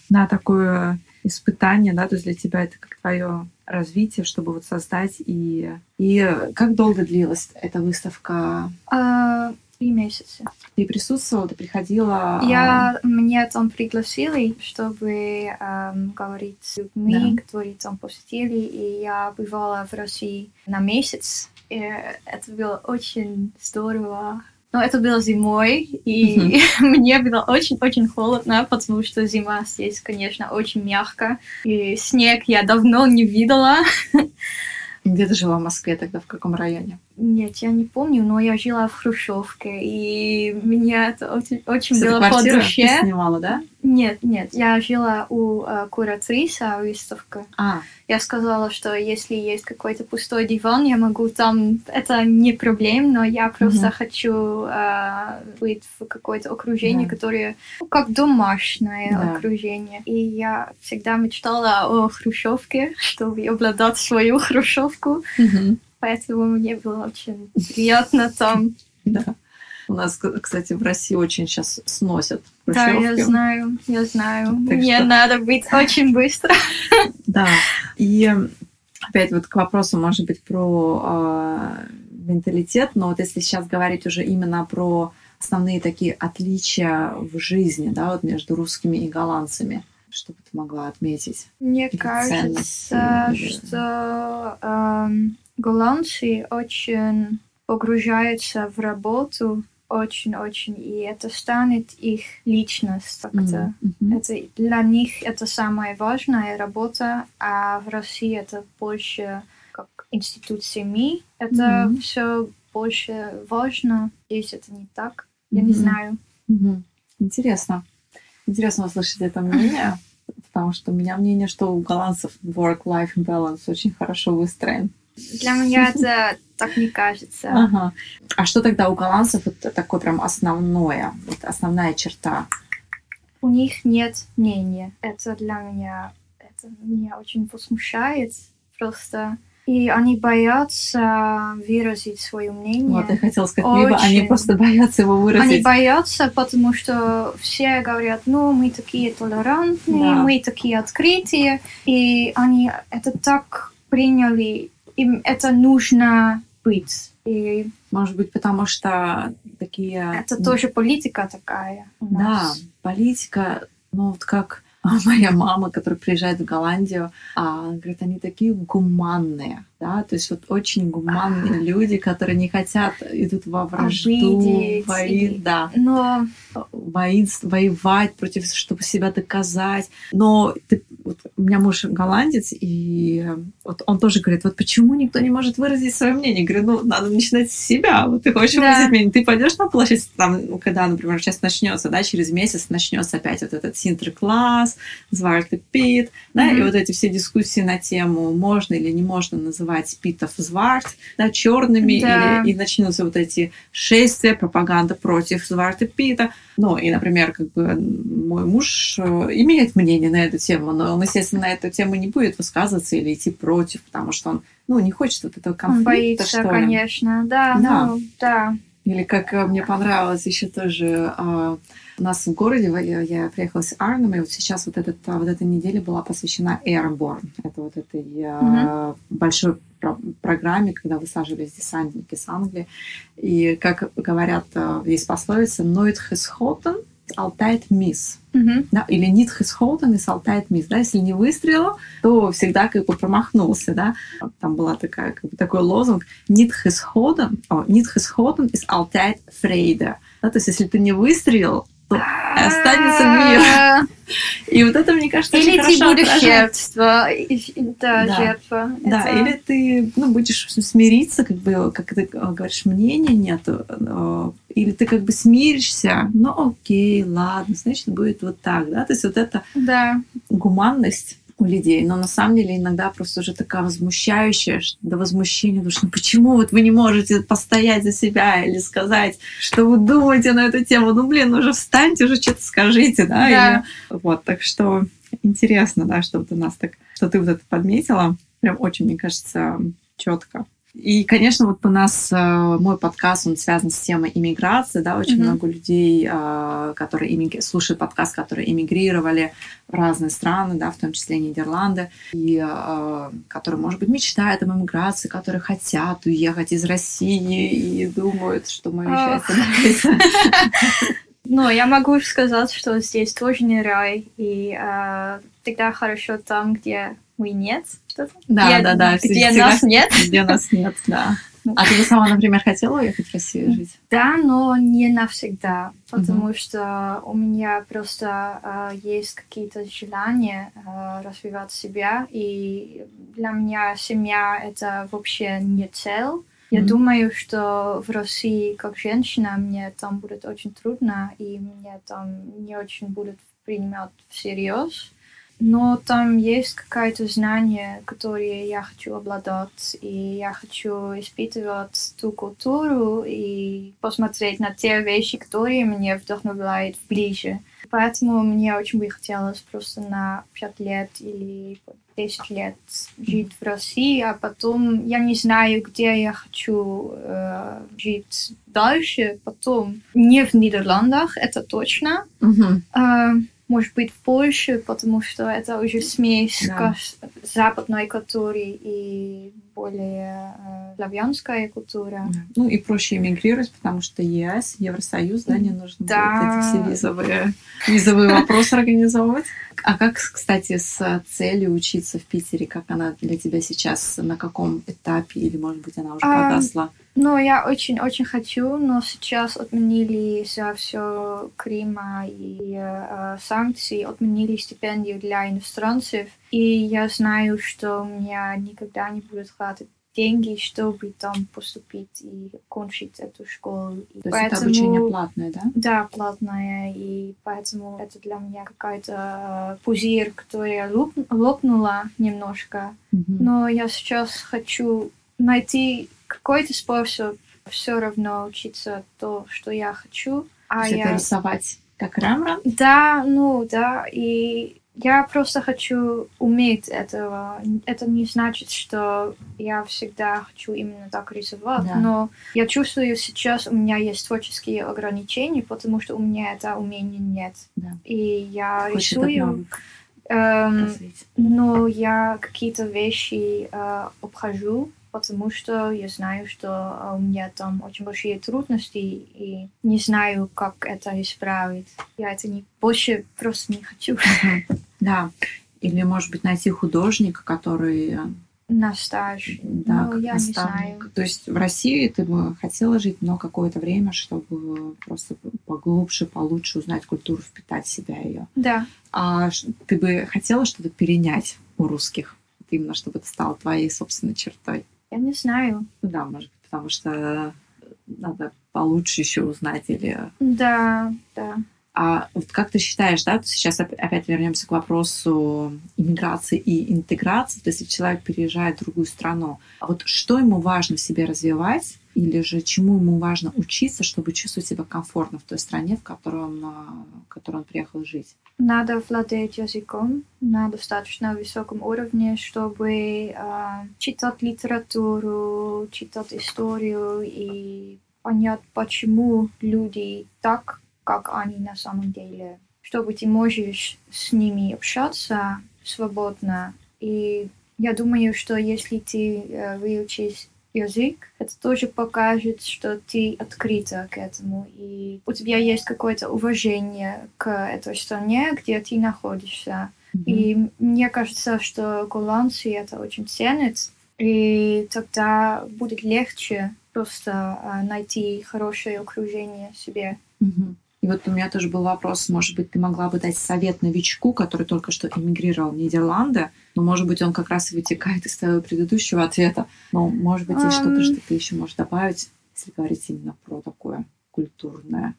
[SPEAKER 2] Да, такое испытание, да, то есть для тебя это как твое развитие, чтобы вот создать и... И как долго длилась эта выставка?
[SPEAKER 1] А, Три месяца.
[SPEAKER 2] Ты присутствовала, ты приходила?
[SPEAKER 1] Я, меня там пригласили, чтобы эм, говорить с людьми,
[SPEAKER 2] Да.
[SPEAKER 1] которые там посетили, и я бывала в России на месяц. И это было очень здорово. Но это было зимой, и мне было очень-очень холодно, потому что зима здесь, конечно, очень мягко. И снег я давно не видела.
[SPEAKER 2] Где ты жила в Москве тогда, в каком районе?
[SPEAKER 1] Нет, я не помню, но я жила в Хрущевке, и меня это очень, очень было по душе.
[SPEAKER 2] ты снимала, да?
[SPEAKER 1] Нет, нет, я жила у э, куратрисы выставка.
[SPEAKER 2] А,
[SPEAKER 1] Я сказала, что если есть какой-то пустой диван, я могу там... Это не проблем, но я просто
[SPEAKER 2] Мгм.
[SPEAKER 1] хочу э, быть в какое-то окружение,
[SPEAKER 2] Да.
[SPEAKER 1] которое ну, как домашнее
[SPEAKER 2] Да.
[SPEAKER 1] окружение. И я всегда мечтала о хрущевке, чтобы обладать свою хрущевку. Поэтому мне было очень приятно там.
[SPEAKER 2] да. У нас, кстати, в России очень сейчас сносят
[SPEAKER 1] Да, я знаю, я знаю.
[SPEAKER 2] Так
[SPEAKER 1] Мне
[SPEAKER 2] что-
[SPEAKER 1] надо быть очень быстро.
[SPEAKER 2] Да. И опять вот к вопросу, может быть, про э, менталитет, но вот если сейчас говорить уже именно про основные такие отличия в жизни, да, вот между русскими и голландцами, что бы ты могла отметить?
[SPEAKER 1] Мне кажется,
[SPEAKER 2] ценности,
[SPEAKER 1] что эм, голландцы очень погружаются в работу очень-очень, и это станет их личность как-то.
[SPEAKER 2] Мгм.
[SPEAKER 1] Это для них это самая важная работа, а в России это больше как институт семьи. Это
[SPEAKER 2] Мгм.
[SPEAKER 1] все больше важно. Здесь это не так. Я не
[SPEAKER 2] Мгм.
[SPEAKER 1] знаю.
[SPEAKER 2] Мгм. Интересно. Интересно услышать это мнение, потому что у меня мнение, что у голландцев work-life balance очень хорошо выстроен.
[SPEAKER 1] Для меня это так не кажется.
[SPEAKER 2] Ага. А что тогда у голландцев вот такое прям основное, вот основная черта?
[SPEAKER 1] У них нет мнения. Это для меня, это меня очень возмущает просто. И они боятся выразить свое мнение.
[SPEAKER 2] Вот, я хотела сказать, либо они
[SPEAKER 1] Очень.
[SPEAKER 2] просто боятся его
[SPEAKER 1] Они
[SPEAKER 2] выразить.
[SPEAKER 1] боятся, потому что все говорят, ну, мы такие толерантные,
[SPEAKER 2] Да.
[SPEAKER 1] мы такие открытые, и они это так приняли, им это нужно быть. И
[SPEAKER 2] Может быть, потому что такие...
[SPEAKER 1] это тоже политика такая
[SPEAKER 2] Да, политика, ну вот как моя мама, которая приезжает в Голландию, а, говорит, они такие гуманные, да, то есть вот очень гуманные люди, которые не хотят, идут во вражду,
[SPEAKER 1] Обидеть
[SPEAKER 2] вои-
[SPEAKER 1] или-
[SPEAKER 2] да,
[SPEAKER 1] Но
[SPEAKER 2] воинств- воевать против, чтобы себя доказать. Но ты- вот у меня муж голландец, и вот он тоже говорит, вот почему никто не может выразить свое мнение? Я говорю, ну, надо начинать с себя. Вот ты хочешь
[SPEAKER 1] Да.
[SPEAKER 2] выразить мнение, ты пойдешь на площадь, там, ну, когда, например, сейчас начнется, да, через месяц начнется опять вот этот синтер-класс, пит, да, и
[SPEAKER 1] Мгм.
[SPEAKER 2] вот эти все дискуссии на тему, можно или не можно называть питов зварт, да, черными,
[SPEAKER 1] Да.
[SPEAKER 2] или, и начнутся вот эти шествия, пропаганда против зварта пита. Ну, и, например, как бы мой муж э, имеет мнение на эту тему, но он, естественно, на эту тему не будет высказываться или идти против, потому что он, ну, не хочет вот этого
[SPEAKER 1] он
[SPEAKER 2] конфликта,
[SPEAKER 1] боится,
[SPEAKER 2] что ли.
[SPEAKER 1] конечно. Да,
[SPEAKER 2] Да.
[SPEAKER 1] ну, да.
[SPEAKER 2] Или как э, мне понравилось еще тоже а, у нас в городе, я, я приехала с Арном, и вот сейчас вот, этот, а, вот эта неделя была посвящена Airborne. Это вот этой а, большой про- программе, когда высаживались десантники с Англии. И, как говорят, а, есть пословица «Nooit geschoten, altijd mis».
[SPEAKER 1] Мгм.
[SPEAKER 2] Да, или «Niet geschoten is altijd mis». Да, если не выстрелил, то всегда как бы промахнулся. Да? Там была такая, как бы, такой лозунг «Niet geschoten, о, niet geschoten is altijd vrede». Да, то есть если ты не выстрелил, останется мир.
[SPEAKER 1] А,
[SPEAKER 2] И вот это, мне кажется,
[SPEAKER 1] Или ты будешь жертва. Да,
[SPEAKER 2] Да.
[SPEAKER 1] жертва.
[SPEAKER 2] Да,
[SPEAKER 1] Это-
[SPEAKER 2] или ты ну, будешь смириться, как бы, как ты э, говоришь, мнения нету, э, или ты как бы смиришься, ну окей, ладно, значит, будет вот так, да, то есть вот эта
[SPEAKER 1] Да.
[SPEAKER 2] гуманность у людей, но на самом деле иногда просто уже такая возмущающая, до возмущения, потому что ну почему вот вы не можете постоять за себя или сказать, что вы думаете на эту тему, ну блин, ну уже встаньте, уже что-то скажите, да,
[SPEAKER 1] Да.
[SPEAKER 2] или- вот, так что интересно, да, что вот у нас так, что ты вот это подметила, прям очень, мне кажется, четко. И, конечно, вот у нас э, мой подкаст, он связан с темой иммиграции, да, очень mm-hmm. много людей, э, которые иммигри... слушают подкаст, которые эмигрировали в разные страны, да, в том числе Нидерланды, и э, которые, может быть, мечтают об иммиграции, которые хотят уехать из России и думают, что мое счастье
[SPEAKER 1] Ну, я могу сказать, что здесь тоже не рай, и э, всегда хорошо там, где мы нет, что-то.
[SPEAKER 2] Да, где, да, да.
[SPEAKER 1] Где всегда, нас нет.
[SPEAKER 2] Где нас нет, да. А ты бы сама, например, хотела уехать в Россию жить?
[SPEAKER 1] Да, но не навсегда, потому uh-huh. что у меня просто э, есть какие-то желания э, развивать себя, и для меня семья это вообще не цель. Я mm-hmm. думаю, что в России как женщина мне там будет очень трудно, и мне там не очень будут принимать всерьез. Но там есть какое-то знание, которое я хочу обладать, и я хочу испытывать ту культуру и посмотреть на те вещи, которые мне вдохновляют ближе. Поэтому мне очень бы хотелось просто на 5 лет или 10 лет жить в России, а потом я не знаю, где я хочу э, жить дальше, потом не в Нидерландах, это точно.
[SPEAKER 2] Mm-hmm.
[SPEAKER 1] Э, может быть, в Польше, потому что это уже смесь да. западной культуры и более э, славянская культура. Да.
[SPEAKER 2] Ну и проще эмигрировать, потому что ЕС, Евросоюз, да, не нужно да. будет эти все визовые, визовые вопросы организовывать. А как, кстати, с целью учиться в Питере, как она для тебя сейчас, на каком этапе, или, может быть, она уже а, погасла?
[SPEAKER 1] Ну, я очень-очень хочу, но сейчас отменили за все Крыма и э, санкции, отменили стипендию для иностранцев, и я знаю, что у меня никогда не будет хватать деньги, чтобы там поступить и кончить эту школу. И
[SPEAKER 2] То поэтому, есть это обучение платное, да?
[SPEAKER 1] Да, платное, и поэтому это для меня какая-то э, пузырь, которая лоп, лопнула немножко. Mm-hmm. Но я сейчас хочу найти какой-то способ все равно учиться то, что я хочу.
[SPEAKER 2] А я... рисовать как Рембрандт?
[SPEAKER 1] Да, ну да, и я просто хочу уметь этого. Это не значит, что я всегда хочу именно так рисовать, да. но я чувствую сейчас у меня есть творческие ограничения, потому что у меня это умения нет.
[SPEAKER 2] Да.
[SPEAKER 1] И я Хочет рисую. Эм, но я какие-то вещи э, обхожу, потому что я знаю, что э, у меня там очень большие трудности и не знаю, как это исправить. Я это не больше просто не хочу.
[SPEAKER 2] Да. Или, может быть, найти художника, который... Э,
[SPEAKER 1] на стаж.
[SPEAKER 2] Да,
[SPEAKER 1] ну, я наставник. не знаю.
[SPEAKER 2] То есть в России ты бы хотела жить, но какое-то время, чтобы просто поглубже, получше узнать культуру, впитать в себя ее.
[SPEAKER 1] Да.
[SPEAKER 2] А ты бы хотела что-то перенять у русских? Именно чтобы это стало твоей собственной чертой?
[SPEAKER 1] Я не знаю.
[SPEAKER 2] Да, может быть, потому что надо получше еще узнать или...
[SPEAKER 1] Да, да.
[SPEAKER 2] А вот как ты считаешь, да, сейчас опять вернемся к вопросу иммиграции и интеграции, то есть если человек переезжает в другую страну, а вот что ему важно в себе развивать, или же чему ему важно учиться, чтобы чувствовать себя комфортно в той стране, в которой он, а, в которой он приехал жить?
[SPEAKER 1] Надо владеть языком на достаточно высоком уровне, чтобы э, читать литературу, читать историю и понять, почему люди так как они на самом деле, чтобы ты можешь с ними общаться свободно. И я думаю, что если ты э, выучишь язык, это тоже покажет, что ты открыта к этому, и у тебя есть какое-то уважение к этой стране, где ты находишься. Mm-hmm. И мне кажется, что голландцы это очень ценят, и тогда будет легче просто э, найти хорошее окружение себе.
[SPEAKER 2] Mm-hmm. И вот у меня тоже был вопрос, может быть, ты могла бы дать совет новичку, который только что эмигрировал в Нидерланды, но, может быть, он как раз и вытекает из твоего предыдущего ответа. Но, может быть, есть что-то, что ты еще можешь добавить, если говорить именно про такое культурное.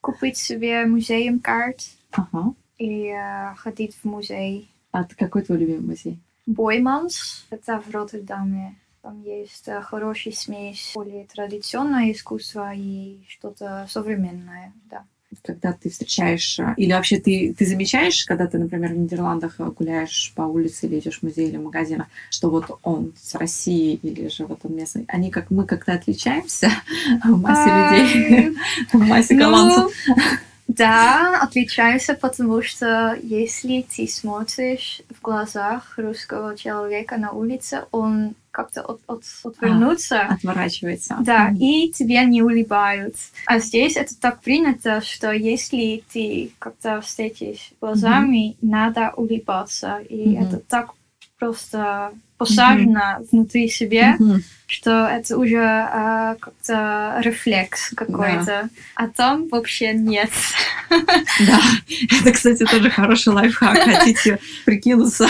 [SPEAKER 1] Купить себе музеем карт
[SPEAKER 2] ага.
[SPEAKER 1] и uh, ходить в музей.
[SPEAKER 2] А какой твой любимый музей?
[SPEAKER 1] Бойманс. Это в Роттердаме. Там есть uh, хороший смесь более традиционное искусство и что-то современное, да.
[SPEAKER 2] Когда ты встречаешь, э, или вообще ты, ты замечаешь, когда ты, например, в Нидерландах э, гуляешь по улице или идешь в музей или в магазинах, что вот он с России или же вот он местный, они как мы как-то отличаемся в массе людей, в массе
[SPEAKER 1] Ну,
[SPEAKER 2] голландцев?
[SPEAKER 1] Да, отличаемся, потому что если ты смотришь в глазах русского человека на улице, он как-то от, от, отвернуться.
[SPEAKER 2] Отворачивается.
[SPEAKER 1] Да,
[SPEAKER 2] Мгм.
[SPEAKER 1] и тебе не улыбают. А здесь это так принято, что если ты как-то встретишь глазами, надо улыбаться. И
[SPEAKER 2] Мгм.
[SPEAKER 1] это так просто посажено внутри себя,
[SPEAKER 2] Мгм.
[SPEAKER 1] что это уже а, как-то рефлекс какой-то. А там вообще нет.
[SPEAKER 2] Да, это, кстати, тоже хороший лайфхак. Хотите прикинуться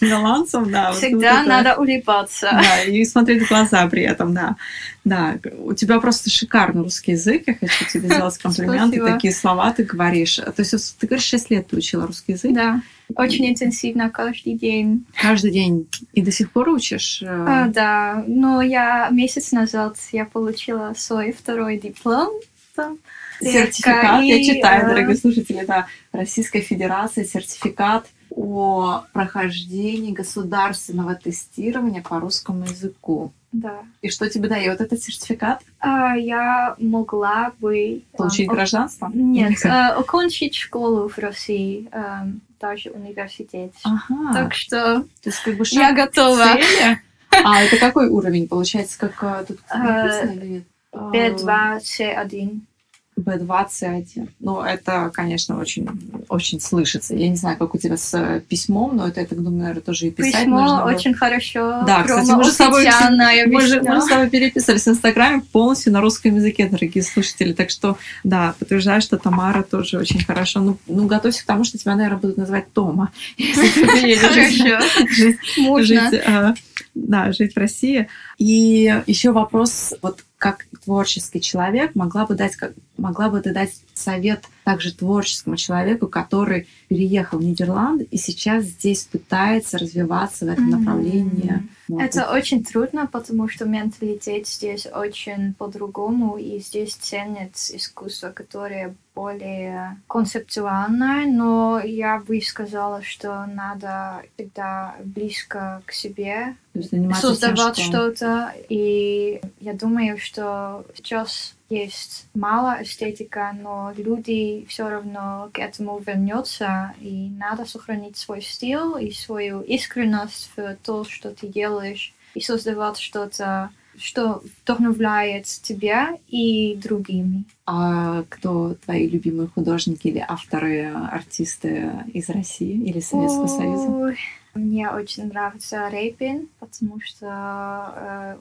[SPEAKER 2] голландцем, да.
[SPEAKER 1] Всегда
[SPEAKER 2] вот это-
[SPEAKER 1] надо улыбаться.
[SPEAKER 2] Да, и смотреть в глаза при этом, да. Да, у тебя просто шикарный русский язык. Я хочу тебе сделать комплимент. И
[SPEAKER 1] Спасибо.
[SPEAKER 2] такие слова ты говоришь. То есть ты говоришь, 6 лет ты учила русский язык.
[SPEAKER 1] Да, очень интенсивно каждый день.
[SPEAKER 2] Каждый день. И до сих пор учишь? э,
[SPEAKER 1] А, да, но я месяц назад я получила свой второй диплом. там.
[SPEAKER 2] Сертификат,
[SPEAKER 1] И,
[SPEAKER 2] я читаю,
[SPEAKER 1] э,
[SPEAKER 2] дорогие слушатели, да, Российская Федерация, сертификат о прохождении государственного тестирования по русскому языку.
[SPEAKER 1] Да.
[SPEAKER 2] И что тебе дает этот сертификат?
[SPEAKER 1] А, я могла бы... там,
[SPEAKER 2] Получить
[SPEAKER 1] о-
[SPEAKER 2] гражданство?
[SPEAKER 1] Нет, э, окончить школу в России, эм, даже университет.
[SPEAKER 2] Ага.
[SPEAKER 1] Так что
[SPEAKER 2] То есть как бы
[SPEAKER 1] я готова.
[SPEAKER 2] цели. А это какой уровень получается, как э, тут
[SPEAKER 1] Э,
[SPEAKER 2] написано или э,
[SPEAKER 1] B2, C1.
[SPEAKER 2] B21. Ну, это, конечно, очень, очень слышится. Я не знаю, как у тебя с э, письмом, но это, я так думаю, наверное, тоже и писать
[SPEAKER 1] Письмо
[SPEAKER 2] нужно было.
[SPEAKER 1] очень хорошо.
[SPEAKER 2] Да, кстати, мы же с тобой- Мы же, мы же с тобой переписывались в Инстаграме полностью на русском языке, дорогие слушатели. Так что, да, подтверждаю, что Тамара тоже очень хорошо. Ну, ну готовься к тому, что тебя, наверное, будут называть Тома. Если ты э, да, жить в России. И еще вопрос, вот как творческий человек могла бы дать, как, могла бы ты дать совет также творческому человеку, который переехал в Нидерланды и сейчас здесь пытается развиваться в этом
[SPEAKER 1] М.
[SPEAKER 2] направлении. Может
[SPEAKER 1] Это очень трудно, потому что менталитет здесь очень по-другому, и здесь ценят искусство, которое более концептуальное, но я бы сказала, что надо всегда близко к себе создавать
[SPEAKER 2] что-
[SPEAKER 1] что-то, и я думаю, что сейчас есть мало эстетика, но люди все равно к этому вернутся, и надо сохранить свой стиль и свою искренность в то, что ты делаешь, и создавать что-то, что вдохновляет тебя и другими.
[SPEAKER 2] А кто твои любимые художники или авторы, артисты из России или Советского Союза?
[SPEAKER 1] Ой, Мне очень нравится Рейпин, потому что э,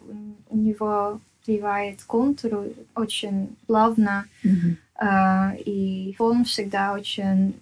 [SPEAKER 1] у него сливает контур очень плавно,
[SPEAKER 2] Мгм.
[SPEAKER 1] э, и фон всегда очень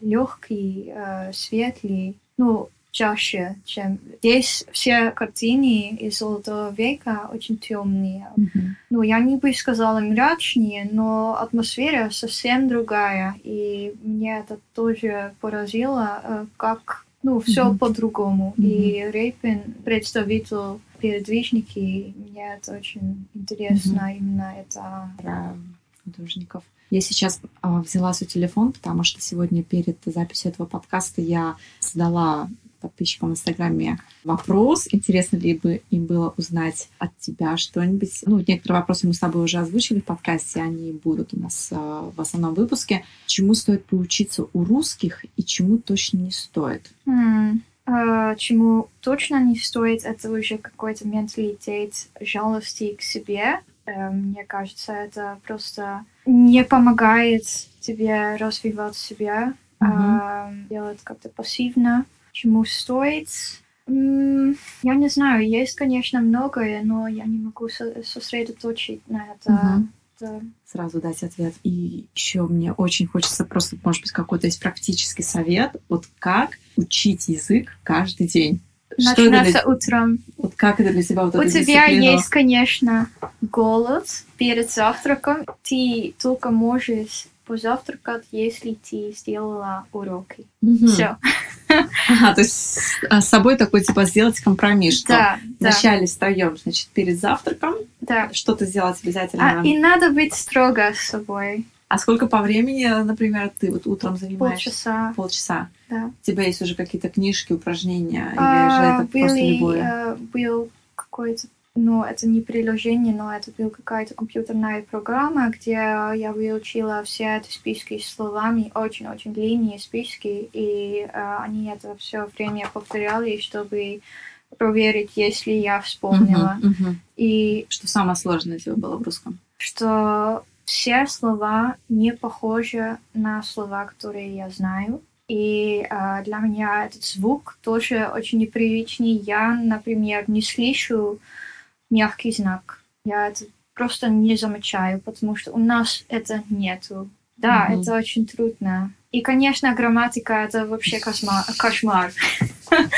[SPEAKER 1] легкий, светлый, ну, чаще, чем здесь все картины из Золотого века очень темные.
[SPEAKER 2] Мгм.
[SPEAKER 1] Ну, я не бы сказала мрачнее, но атмосфера совсем другая. И мне это тоже поразило, э, как, ну, все
[SPEAKER 2] Мгм.
[SPEAKER 1] по-другому.
[SPEAKER 2] Мгм.
[SPEAKER 1] И Рейпин, представитель передвижники, мне это очень интересно, именно это...
[SPEAKER 2] про художников. Я сейчас а, взяла свой телефон, потому что сегодня перед записью этого подкаста я задала подписчикам в Инстаграме вопрос, интересно ли бы им было узнать от тебя что-нибудь. Ну, некоторые вопросы мы с тобой уже озвучили в подкасте, они будут у нас а, в основном выпуске. Чему стоит поучиться у русских и чему точно не стоит?
[SPEAKER 1] Э, чему точно не стоит, это уже какой-то менталитет жалости к себе. Э, Мне кажется, это просто не помогает тебе развивать себя, а делать как-то пассивно. Чему стоит? Я не знаю, есть, конечно, многое, но я не могу со- сосредоточить на это.
[SPEAKER 2] Мгм.
[SPEAKER 1] Это-
[SPEAKER 2] сразу дать ответ. И еще мне очень хочется просто, может быть, какой-то есть практический совет, вот как учить язык каждый день. Это для,
[SPEAKER 1] утром.
[SPEAKER 2] вот как это для тебя вот
[SPEAKER 1] У тебя
[SPEAKER 2] дисциплина?
[SPEAKER 1] есть, конечно, голод перед завтраком. Ты только можешь позавтракать, если ты сделала уроки.
[SPEAKER 2] Мгм.
[SPEAKER 1] Все.
[SPEAKER 2] Ага, то есть а, с собой такой, типа, сделать компромисс, что
[SPEAKER 1] Да, да,
[SPEAKER 2] вначале встаем, значит, перед завтраком
[SPEAKER 1] да.
[SPEAKER 2] что-то сделать обязательно.
[SPEAKER 1] А, и надо быть строго с собой.
[SPEAKER 2] А сколько по времени, например, ты вот утром занимаешься?
[SPEAKER 1] Полчаса.
[SPEAKER 2] Полчаса.
[SPEAKER 1] Да.
[SPEAKER 2] У тебя есть уже какие-то книжки, упражнения, или
[SPEAKER 1] А,
[SPEAKER 2] же это просто
[SPEAKER 1] были,
[SPEAKER 2] любое?
[SPEAKER 1] э, был какой-то, ну, это не приложение, но это была какая-то компьютерная программа, где я выучила все эти списки словами, очень-очень длинные списки, и э, они это все время повторяли, чтобы проверить, если я вспомнила.
[SPEAKER 2] Мгм, мгм.
[SPEAKER 1] И
[SPEAKER 2] Что самое сложное тебе было в русском?
[SPEAKER 1] что все слова не похожи на слова, которые я знаю. И а, для меня этот звук тоже очень непривычный. Я, например, не слышу мягкий знак. Я это просто не замечаю, потому что у нас это нету. Да,
[SPEAKER 2] Мгм.
[SPEAKER 1] это очень трудно. И, конечно, грамматика это вообще кошмар. кошмар.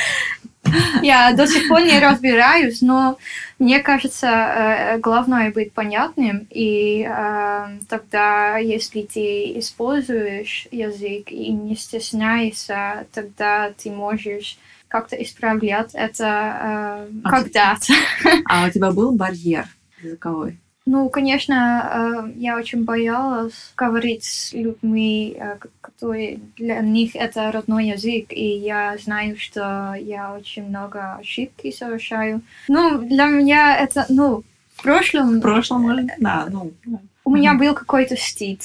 [SPEAKER 1] Я до сих пор не разбираюсь, но мне кажется, э, главное быть понятным, и э, тогда, если ты используешь язык и не стесняешься, тогда ты можешь как-то исправлять это э,
[SPEAKER 2] А
[SPEAKER 1] когда-то.
[SPEAKER 2] А у тебя был барьер языковой?
[SPEAKER 1] Ну, конечно, э, я очень боялась говорить с людьми, э, которые для них это родной язык, и я знаю, что я очень много ошибки совершаю. Ну, для меня это, ну, в прошлом
[SPEAKER 2] В прошлом, может, да, ну,
[SPEAKER 1] у меня был какой-то стыд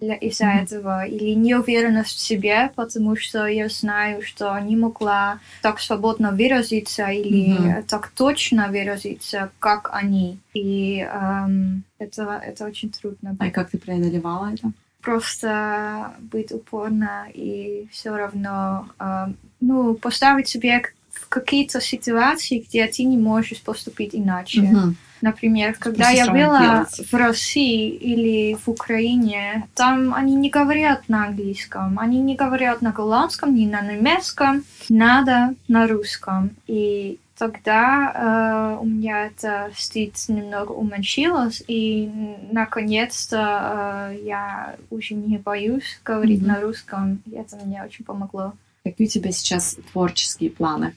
[SPEAKER 1] для, из-за
[SPEAKER 2] Мгм.
[SPEAKER 1] этого, или неуверенность в себе, потому что я знаю, что не могла так свободно выразиться или
[SPEAKER 2] Мгм.
[SPEAKER 1] так точно выразиться, как они. И эм, это, это очень трудно.
[SPEAKER 2] А как ты преодолевала это?
[SPEAKER 1] Просто быть упорно и все равно, эм, ну, поставить себе в какие-то ситуации, где ты не можешь поступить иначе.
[SPEAKER 2] Мгм.
[SPEAKER 1] Например, когда я была в России или в Украине, там они не говорят на английском, они не говорят на голландском, ни на немецком, надо на русском. И тогда э, у меня это стыд немного уменьшилось, и наконец-то э, я уже не боюсь говорить
[SPEAKER 2] Мгм.
[SPEAKER 1] на русском, и это мне очень помогло.
[SPEAKER 2] Какие у тебя сейчас творческие планы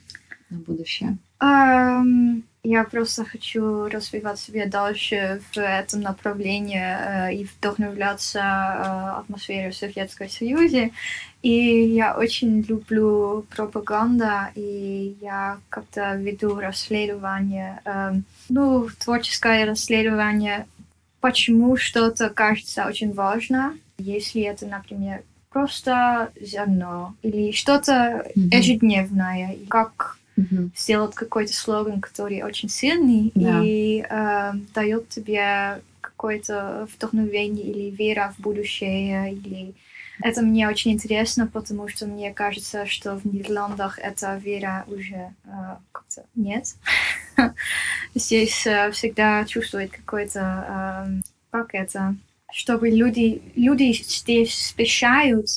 [SPEAKER 2] на будущее?
[SPEAKER 1] Эм, Я просто хочу развивать себя дальше в этом направлении э, и вдохновляться э, атмосферой Советского Союза. И я очень люблю пропаганду, и я как-то веду расследование, эм, ну, творческое расследование, почему что-то кажется очень важно, если это, например, просто зерно или что-то
[SPEAKER 2] Мгм.
[SPEAKER 1] ежедневное, как
[SPEAKER 2] Мгм.
[SPEAKER 1] сделать какой-то слоган, который очень сильный
[SPEAKER 2] Да.
[SPEAKER 1] и э, дает тебе какое-то вдохновение или вера в будущее. Или... Это мне очень интересно, потому что мне кажется, что в Нидерландах эта вера уже э, как-то нет. Здесь э, всегда чувствует какой-то, эм, как это, чтобы люди, люди здесь спешают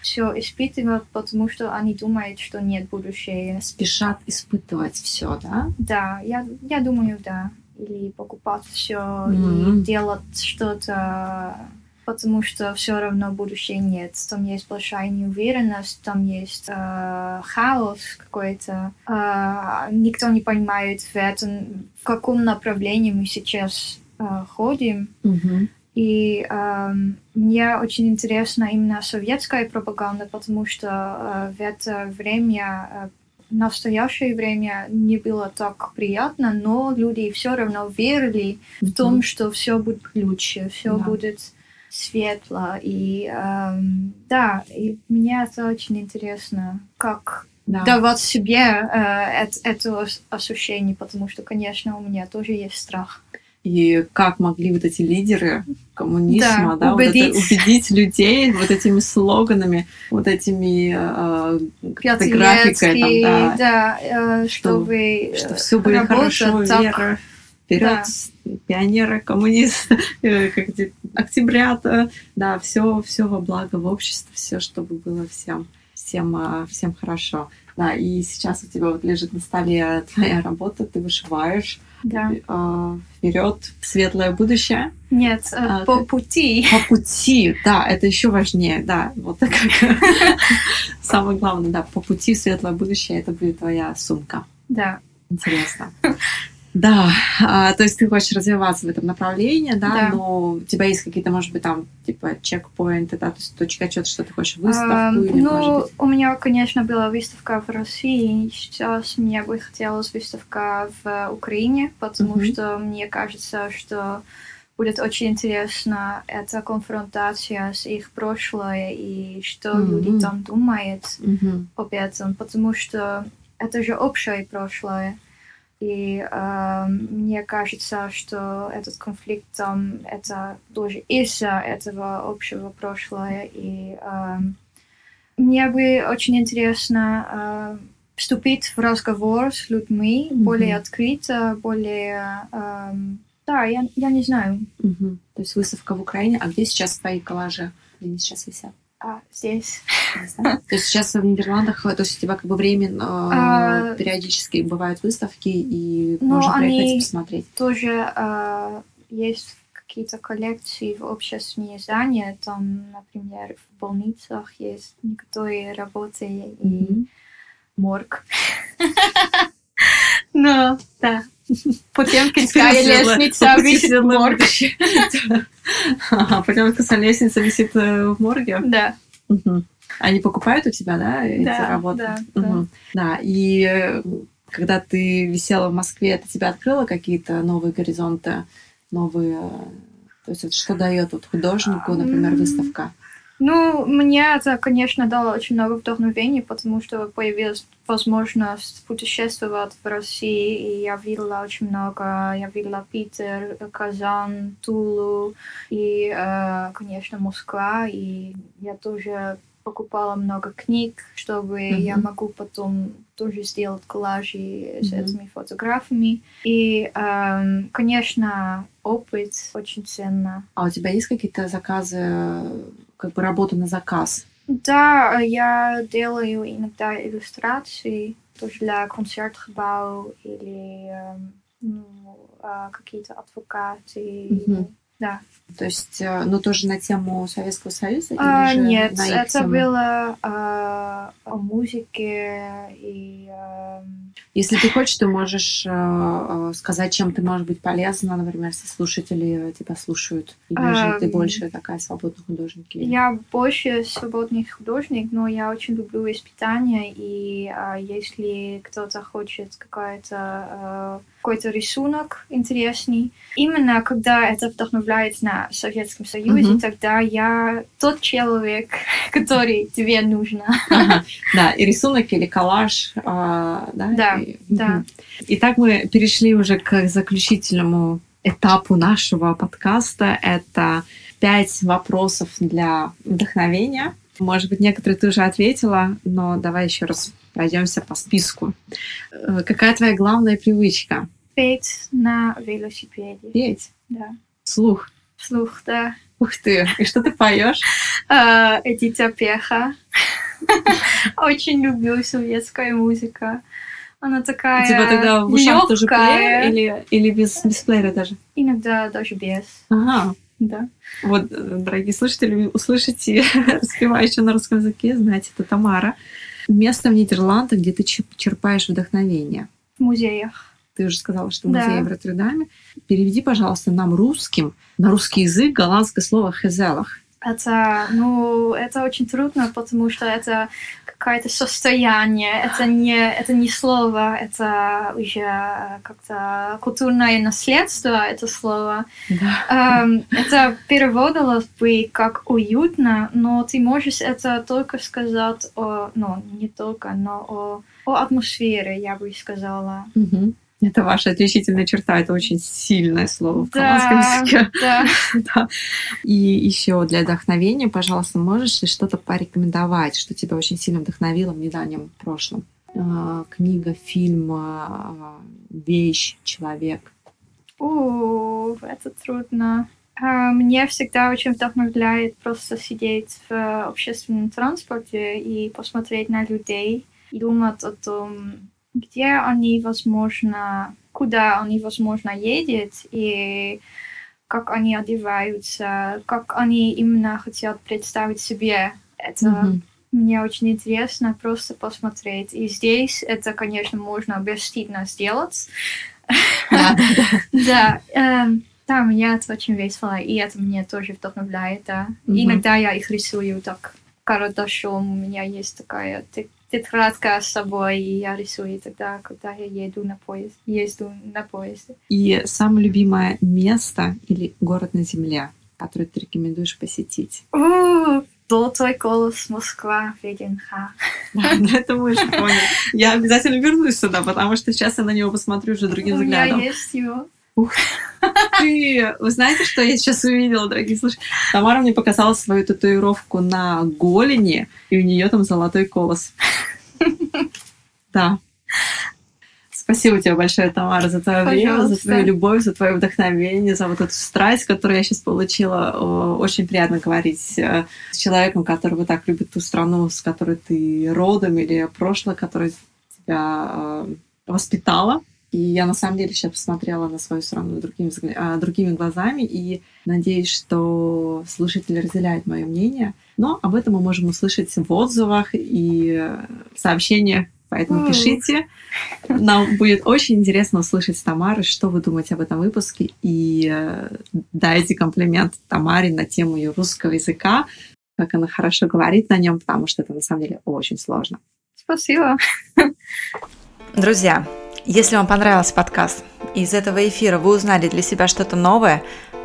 [SPEAKER 1] все испытывать, потому что они думают, что нет будущего.
[SPEAKER 2] Спешат испытывать все, да?
[SPEAKER 1] Да, я, я думаю, да. Или покупать все
[SPEAKER 2] Мгм.
[SPEAKER 1] и делать что-то, потому что все равно будущего нет. Там есть большая неуверенность, там есть э, хаос какой-то. Э, никто не понимает в этом, в каком направлении мы сейчас э, ходим.
[SPEAKER 2] Мгм.
[SPEAKER 1] И эм, мне очень интересна именно советская пропаганда, потому что э, в это время, э, настоящее время не было так приятно, но люди все равно верили в том, что все будет лучше, все
[SPEAKER 2] Да.
[SPEAKER 1] будет светло. И эм, да, и мне это очень интересно, как
[SPEAKER 2] Да.
[SPEAKER 1] давать себе э, эт- это ос- ощущение, потому что, конечно, у меня тоже есть страх.
[SPEAKER 2] И как могли вот эти лидеры коммунизма,
[SPEAKER 1] Да,
[SPEAKER 2] да, вот это
[SPEAKER 1] убедить.
[SPEAKER 2] убедить людей вот этими слоганами, вот этими э, графикой, там, да,
[SPEAKER 1] да, э, чтобы,
[SPEAKER 2] что
[SPEAKER 1] э,
[SPEAKER 2] все
[SPEAKER 1] работать
[SPEAKER 2] хорошо,
[SPEAKER 1] так.
[SPEAKER 2] вера, вперед, пионеры, коммунисты, э, октябрята, да, все, все во благо в обществе, все, чтобы было всем, всем, всем хорошо. Да, и сейчас у тебя вот лежит на столе твоя работа, ты вышиваешь
[SPEAKER 1] Да.
[SPEAKER 2] вперед, светлое будущее.
[SPEAKER 1] Нет, э,
[SPEAKER 2] А,
[SPEAKER 1] по
[SPEAKER 2] ты-
[SPEAKER 1] пути.
[SPEAKER 2] По пути, да, это еще важнее, да, вот как самое главное, да, по пути в светлое будущее это будет твоя сумка.
[SPEAKER 1] Да.
[SPEAKER 2] Интересно. Да, а, то есть ты хочешь развиваться в этом направлении, да,
[SPEAKER 1] Да.
[SPEAKER 2] но у тебя есть какие-то, может быть, там, типа, чекпоинты, да, то есть точка отчета, что ты хочешь выставку
[SPEAKER 1] А,
[SPEAKER 2] или,
[SPEAKER 1] ну,
[SPEAKER 2] может быть...
[SPEAKER 1] у меня, конечно, была выставка в России. и Сейчас мне бы хотелось выставка в Украине, потому
[SPEAKER 2] Мгм.
[SPEAKER 1] что мне кажется, что будет очень интересно эта конфронтация с их прошлое и что
[SPEAKER 2] Мгм.
[SPEAKER 1] люди там думают
[SPEAKER 2] Мгм.
[SPEAKER 1] об этом, потому что это же общее прошлое. И э, мне кажется, что этот конфликт там это тоже из-за этого общего прошлого. И э, мне бы очень интересно э, вступить в разговор с людьми
[SPEAKER 2] Мгм.
[SPEAKER 1] более открыто, более... э, да, я, я не знаю.
[SPEAKER 2] Мгм. То есть выставка в Украине, а где сейчас твои коллажи? Где они сейчас висят?
[SPEAKER 1] А здесь?
[SPEAKER 2] То есть сейчас в Нидерландах, э, то есть у тебя как бы временно
[SPEAKER 1] А,
[SPEAKER 2] периодически бывают выставки, и
[SPEAKER 1] ну,
[SPEAKER 2] можно приехать и посмотреть.
[SPEAKER 1] тоже э, есть какие-то коллекции в общественные здания. Там, например, в больницах есть некоторые работы и морг. Ну, да. Потемкинская лестница висит в
[SPEAKER 2] светлое
[SPEAKER 1] морг.
[SPEAKER 2] будущее. Ага, Потемкинская лестница висит э, в морге.
[SPEAKER 1] Да.
[SPEAKER 2] Они покупают у тебя, да, эти
[SPEAKER 1] Да,
[SPEAKER 2] работы?
[SPEAKER 1] да, да.
[SPEAKER 2] И э, когда ты висела в Москве, это тебя открыло какие-то новые горизонты, новые... э, То есть вот что дает вот художнику, например, выставка?
[SPEAKER 1] Ну, мне это, конечно, дало очень много вдохновения, потому что появилась возможность путешествовать в России, и я видела очень много. Я видела Питер, Казан, Тулу и, э, конечно, Москва. И я тоже покупала много книг, чтобы
[SPEAKER 2] Мгм.
[SPEAKER 1] я могу потом тоже сделать коллажи с
[SPEAKER 2] Мгм.
[SPEAKER 1] этими фотографиями. И, эм, конечно, опыт очень ценно.
[SPEAKER 2] А у тебя есть какие-то заказы, э, как бы работа на заказ?
[SPEAKER 1] Да, я делаю иногда иллюстрации тоже для концертgebouw или эм, ну, а, какие-то адвокаты.
[SPEAKER 2] Мгм.
[SPEAKER 1] Да.
[SPEAKER 2] То есть, ну, тоже на тему Советского Союза?
[SPEAKER 1] А, нет,
[SPEAKER 2] на
[SPEAKER 1] это
[SPEAKER 2] тему?
[SPEAKER 1] было а, о музыке и эм,
[SPEAKER 2] Если ты хочешь, ты можешь э, сказать, чем ты можешь быть полезна, например, если слушатели тебя слушают. Или же ты больше такая свободный художник? или-
[SPEAKER 1] я больше свободный художник, но я очень люблю испытания, и а, если кто-то хочет какая-то а, какой-то рисунок интересный, именно когда это вдохновляет на Советском Союзе,
[SPEAKER 2] Мгм.
[SPEAKER 1] тогда я тот человек, который тебе нужно.
[SPEAKER 2] Ага, Да, и рисунок или коллаж, а, да?
[SPEAKER 1] Да,
[SPEAKER 2] И-
[SPEAKER 1] да.
[SPEAKER 2] Итак, мы перешли уже к заключительному этапу нашего подкаста. Это пять вопросов для вдохновения. Может быть, некоторые ты уже ответила, но давай еще раз пройдемся по списку. Э, Какая твоя главная привычка?
[SPEAKER 1] Петь на велосипеде.
[SPEAKER 2] Петь,
[SPEAKER 1] Да.
[SPEAKER 2] слух.
[SPEAKER 1] Слух, да.
[SPEAKER 2] Ух ты! И что ты поешь?
[SPEAKER 1] А, Эдита Пеха. Очень люблю советская музыка. Она такая
[SPEAKER 2] Типа тогда в ушах тоже плеер или, или без, без плеера даже?
[SPEAKER 1] Иногда даже без.
[SPEAKER 2] Ага,
[SPEAKER 1] Да.
[SPEAKER 2] Вот, э, дорогие слушатели, услышите распевающую на русском языке, знаете, это Тамара. Место в Нидерландах, где ты чер- черпаешь вдохновение.
[SPEAKER 1] В музеях.
[SPEAKER 2] Ты уже сказала, что
[SPEAKER 1] Да.
[SPEAKER 2] музей в Роттердаме. Переведи, пожалуйста, нам русским, на русский язык, голландское слово «хезелах».
[SPEAKER 1] Это, ну, это очень трудно, потому что это какое-то состояние, это не, это не слово, это уже как-то культурное наследство, это слово.
[SPEAKER 2] Да.
[SPEAKER 1] Эм, это переводилось бы как уютно, но ты можешь это только сказать о, ну, не только, но о, о атмосфере, я бы сказала.
[SPEAKER 2] Мгм. Это ваша отличительная черта, это очень сильное слово в
[SPEAKER 1] Да,
[SPEAKER 2] языке.
[SPEAKER 1] да.
[SPEAKER 2] Да. И еще для вдохновения, пожалуйста, можешь ли что-то порекомендовать, что тебя очень сильно вдохновило в недавнем прошлом? А, Книга, фильм, а, вещь, человек.
[SPEAKER 1] У, это трудно. А, Мне всегда очень вдохновляет просто сидеть в общественном транспорте и посмотреть на людей и думать о том, где они, возможно, куда они, возможно, едут и как они одеваются, как они именно хотят представить себе это.
[SPEAKER 2] Мгм.
[SPEAKER 1] Мне очень интересно просто посмотреть. И здесь это, конечно, можно бесстыдно сделать.
[SPEAKER 2] Да,
[SPEAKER 1] эм, да, мне это очень весело, и это меня тоже вдохновляет. Иногда я их рисую так карандашом, у меня есть такая тетрадка с собой, и я рисую тогда, когда я еду на поезд, езду на поезде.
[SPEAKER 2] И самое любимое место или город на земле, который ты рекомендуешь посетить?
[SPEAKER 1] У, Золотой колос, Москва, ВДНХ.
[SPEAKER 2] Да, ну это мы уже поняли. Я обязательно вернусь сюда, потому что сейчас я на него посмотрю уже другим
[SPEAKER 1] У меня
[SPEAKER 2] взглядом.
[SPEAKER 1] есть его.
[SPEAKER 2] Ты, вы знаете, что я сейчас увидела, дорогие слушатели? Тамара мне показала свою татуировку на голени, и у нее там золотой колос. Да. Спасибо тебе большое, Тамара, за твое время, за
[SPEAKER 1] Пожалуйста.
[SPEAKER 2] твою любовь, за твое вдохновение, за вот эту страсть, которую я сейчас получила. Очень приятно говорить э, с человеком, который так любит ту страну, с которой ты родом, или прошлое, которое тебя э, воспитало. И я на самом деле сейчас посмотрела на свою страну другими, а, другими глазами и надеюсь, что слушатели разделяют мое мнение. Но об этом мы можем услышать в отзывах и э, сообщениях. Поэтому пишите. Нам будет очень интересно услышать с Тамарой, что вы думаете об этом выпуске. И э, дайте комплимент Тамаре на тему ее русского языка, как она хорошо говорит на нем, потому что это на самом деле очень сложно.
[SPEAKER 1] Спасибо.
[SPEAKER 3] Друзья, если вам понравился подкаст, из этого эфира вы узнали для себя что-то новое,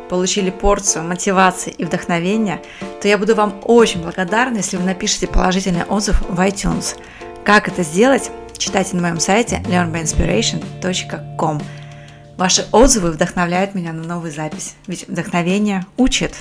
[SPEAKER 3] получили порцию мотивации и вдохновения, то я буду вам очень благодарна, если вы напишите положительный отзыв в iTunes. Как это сделать, читайте на моем сайте learnbyinspiration.com. Ваши отзывы вдохновляют меня на новую запись, ведь вдохновение учит.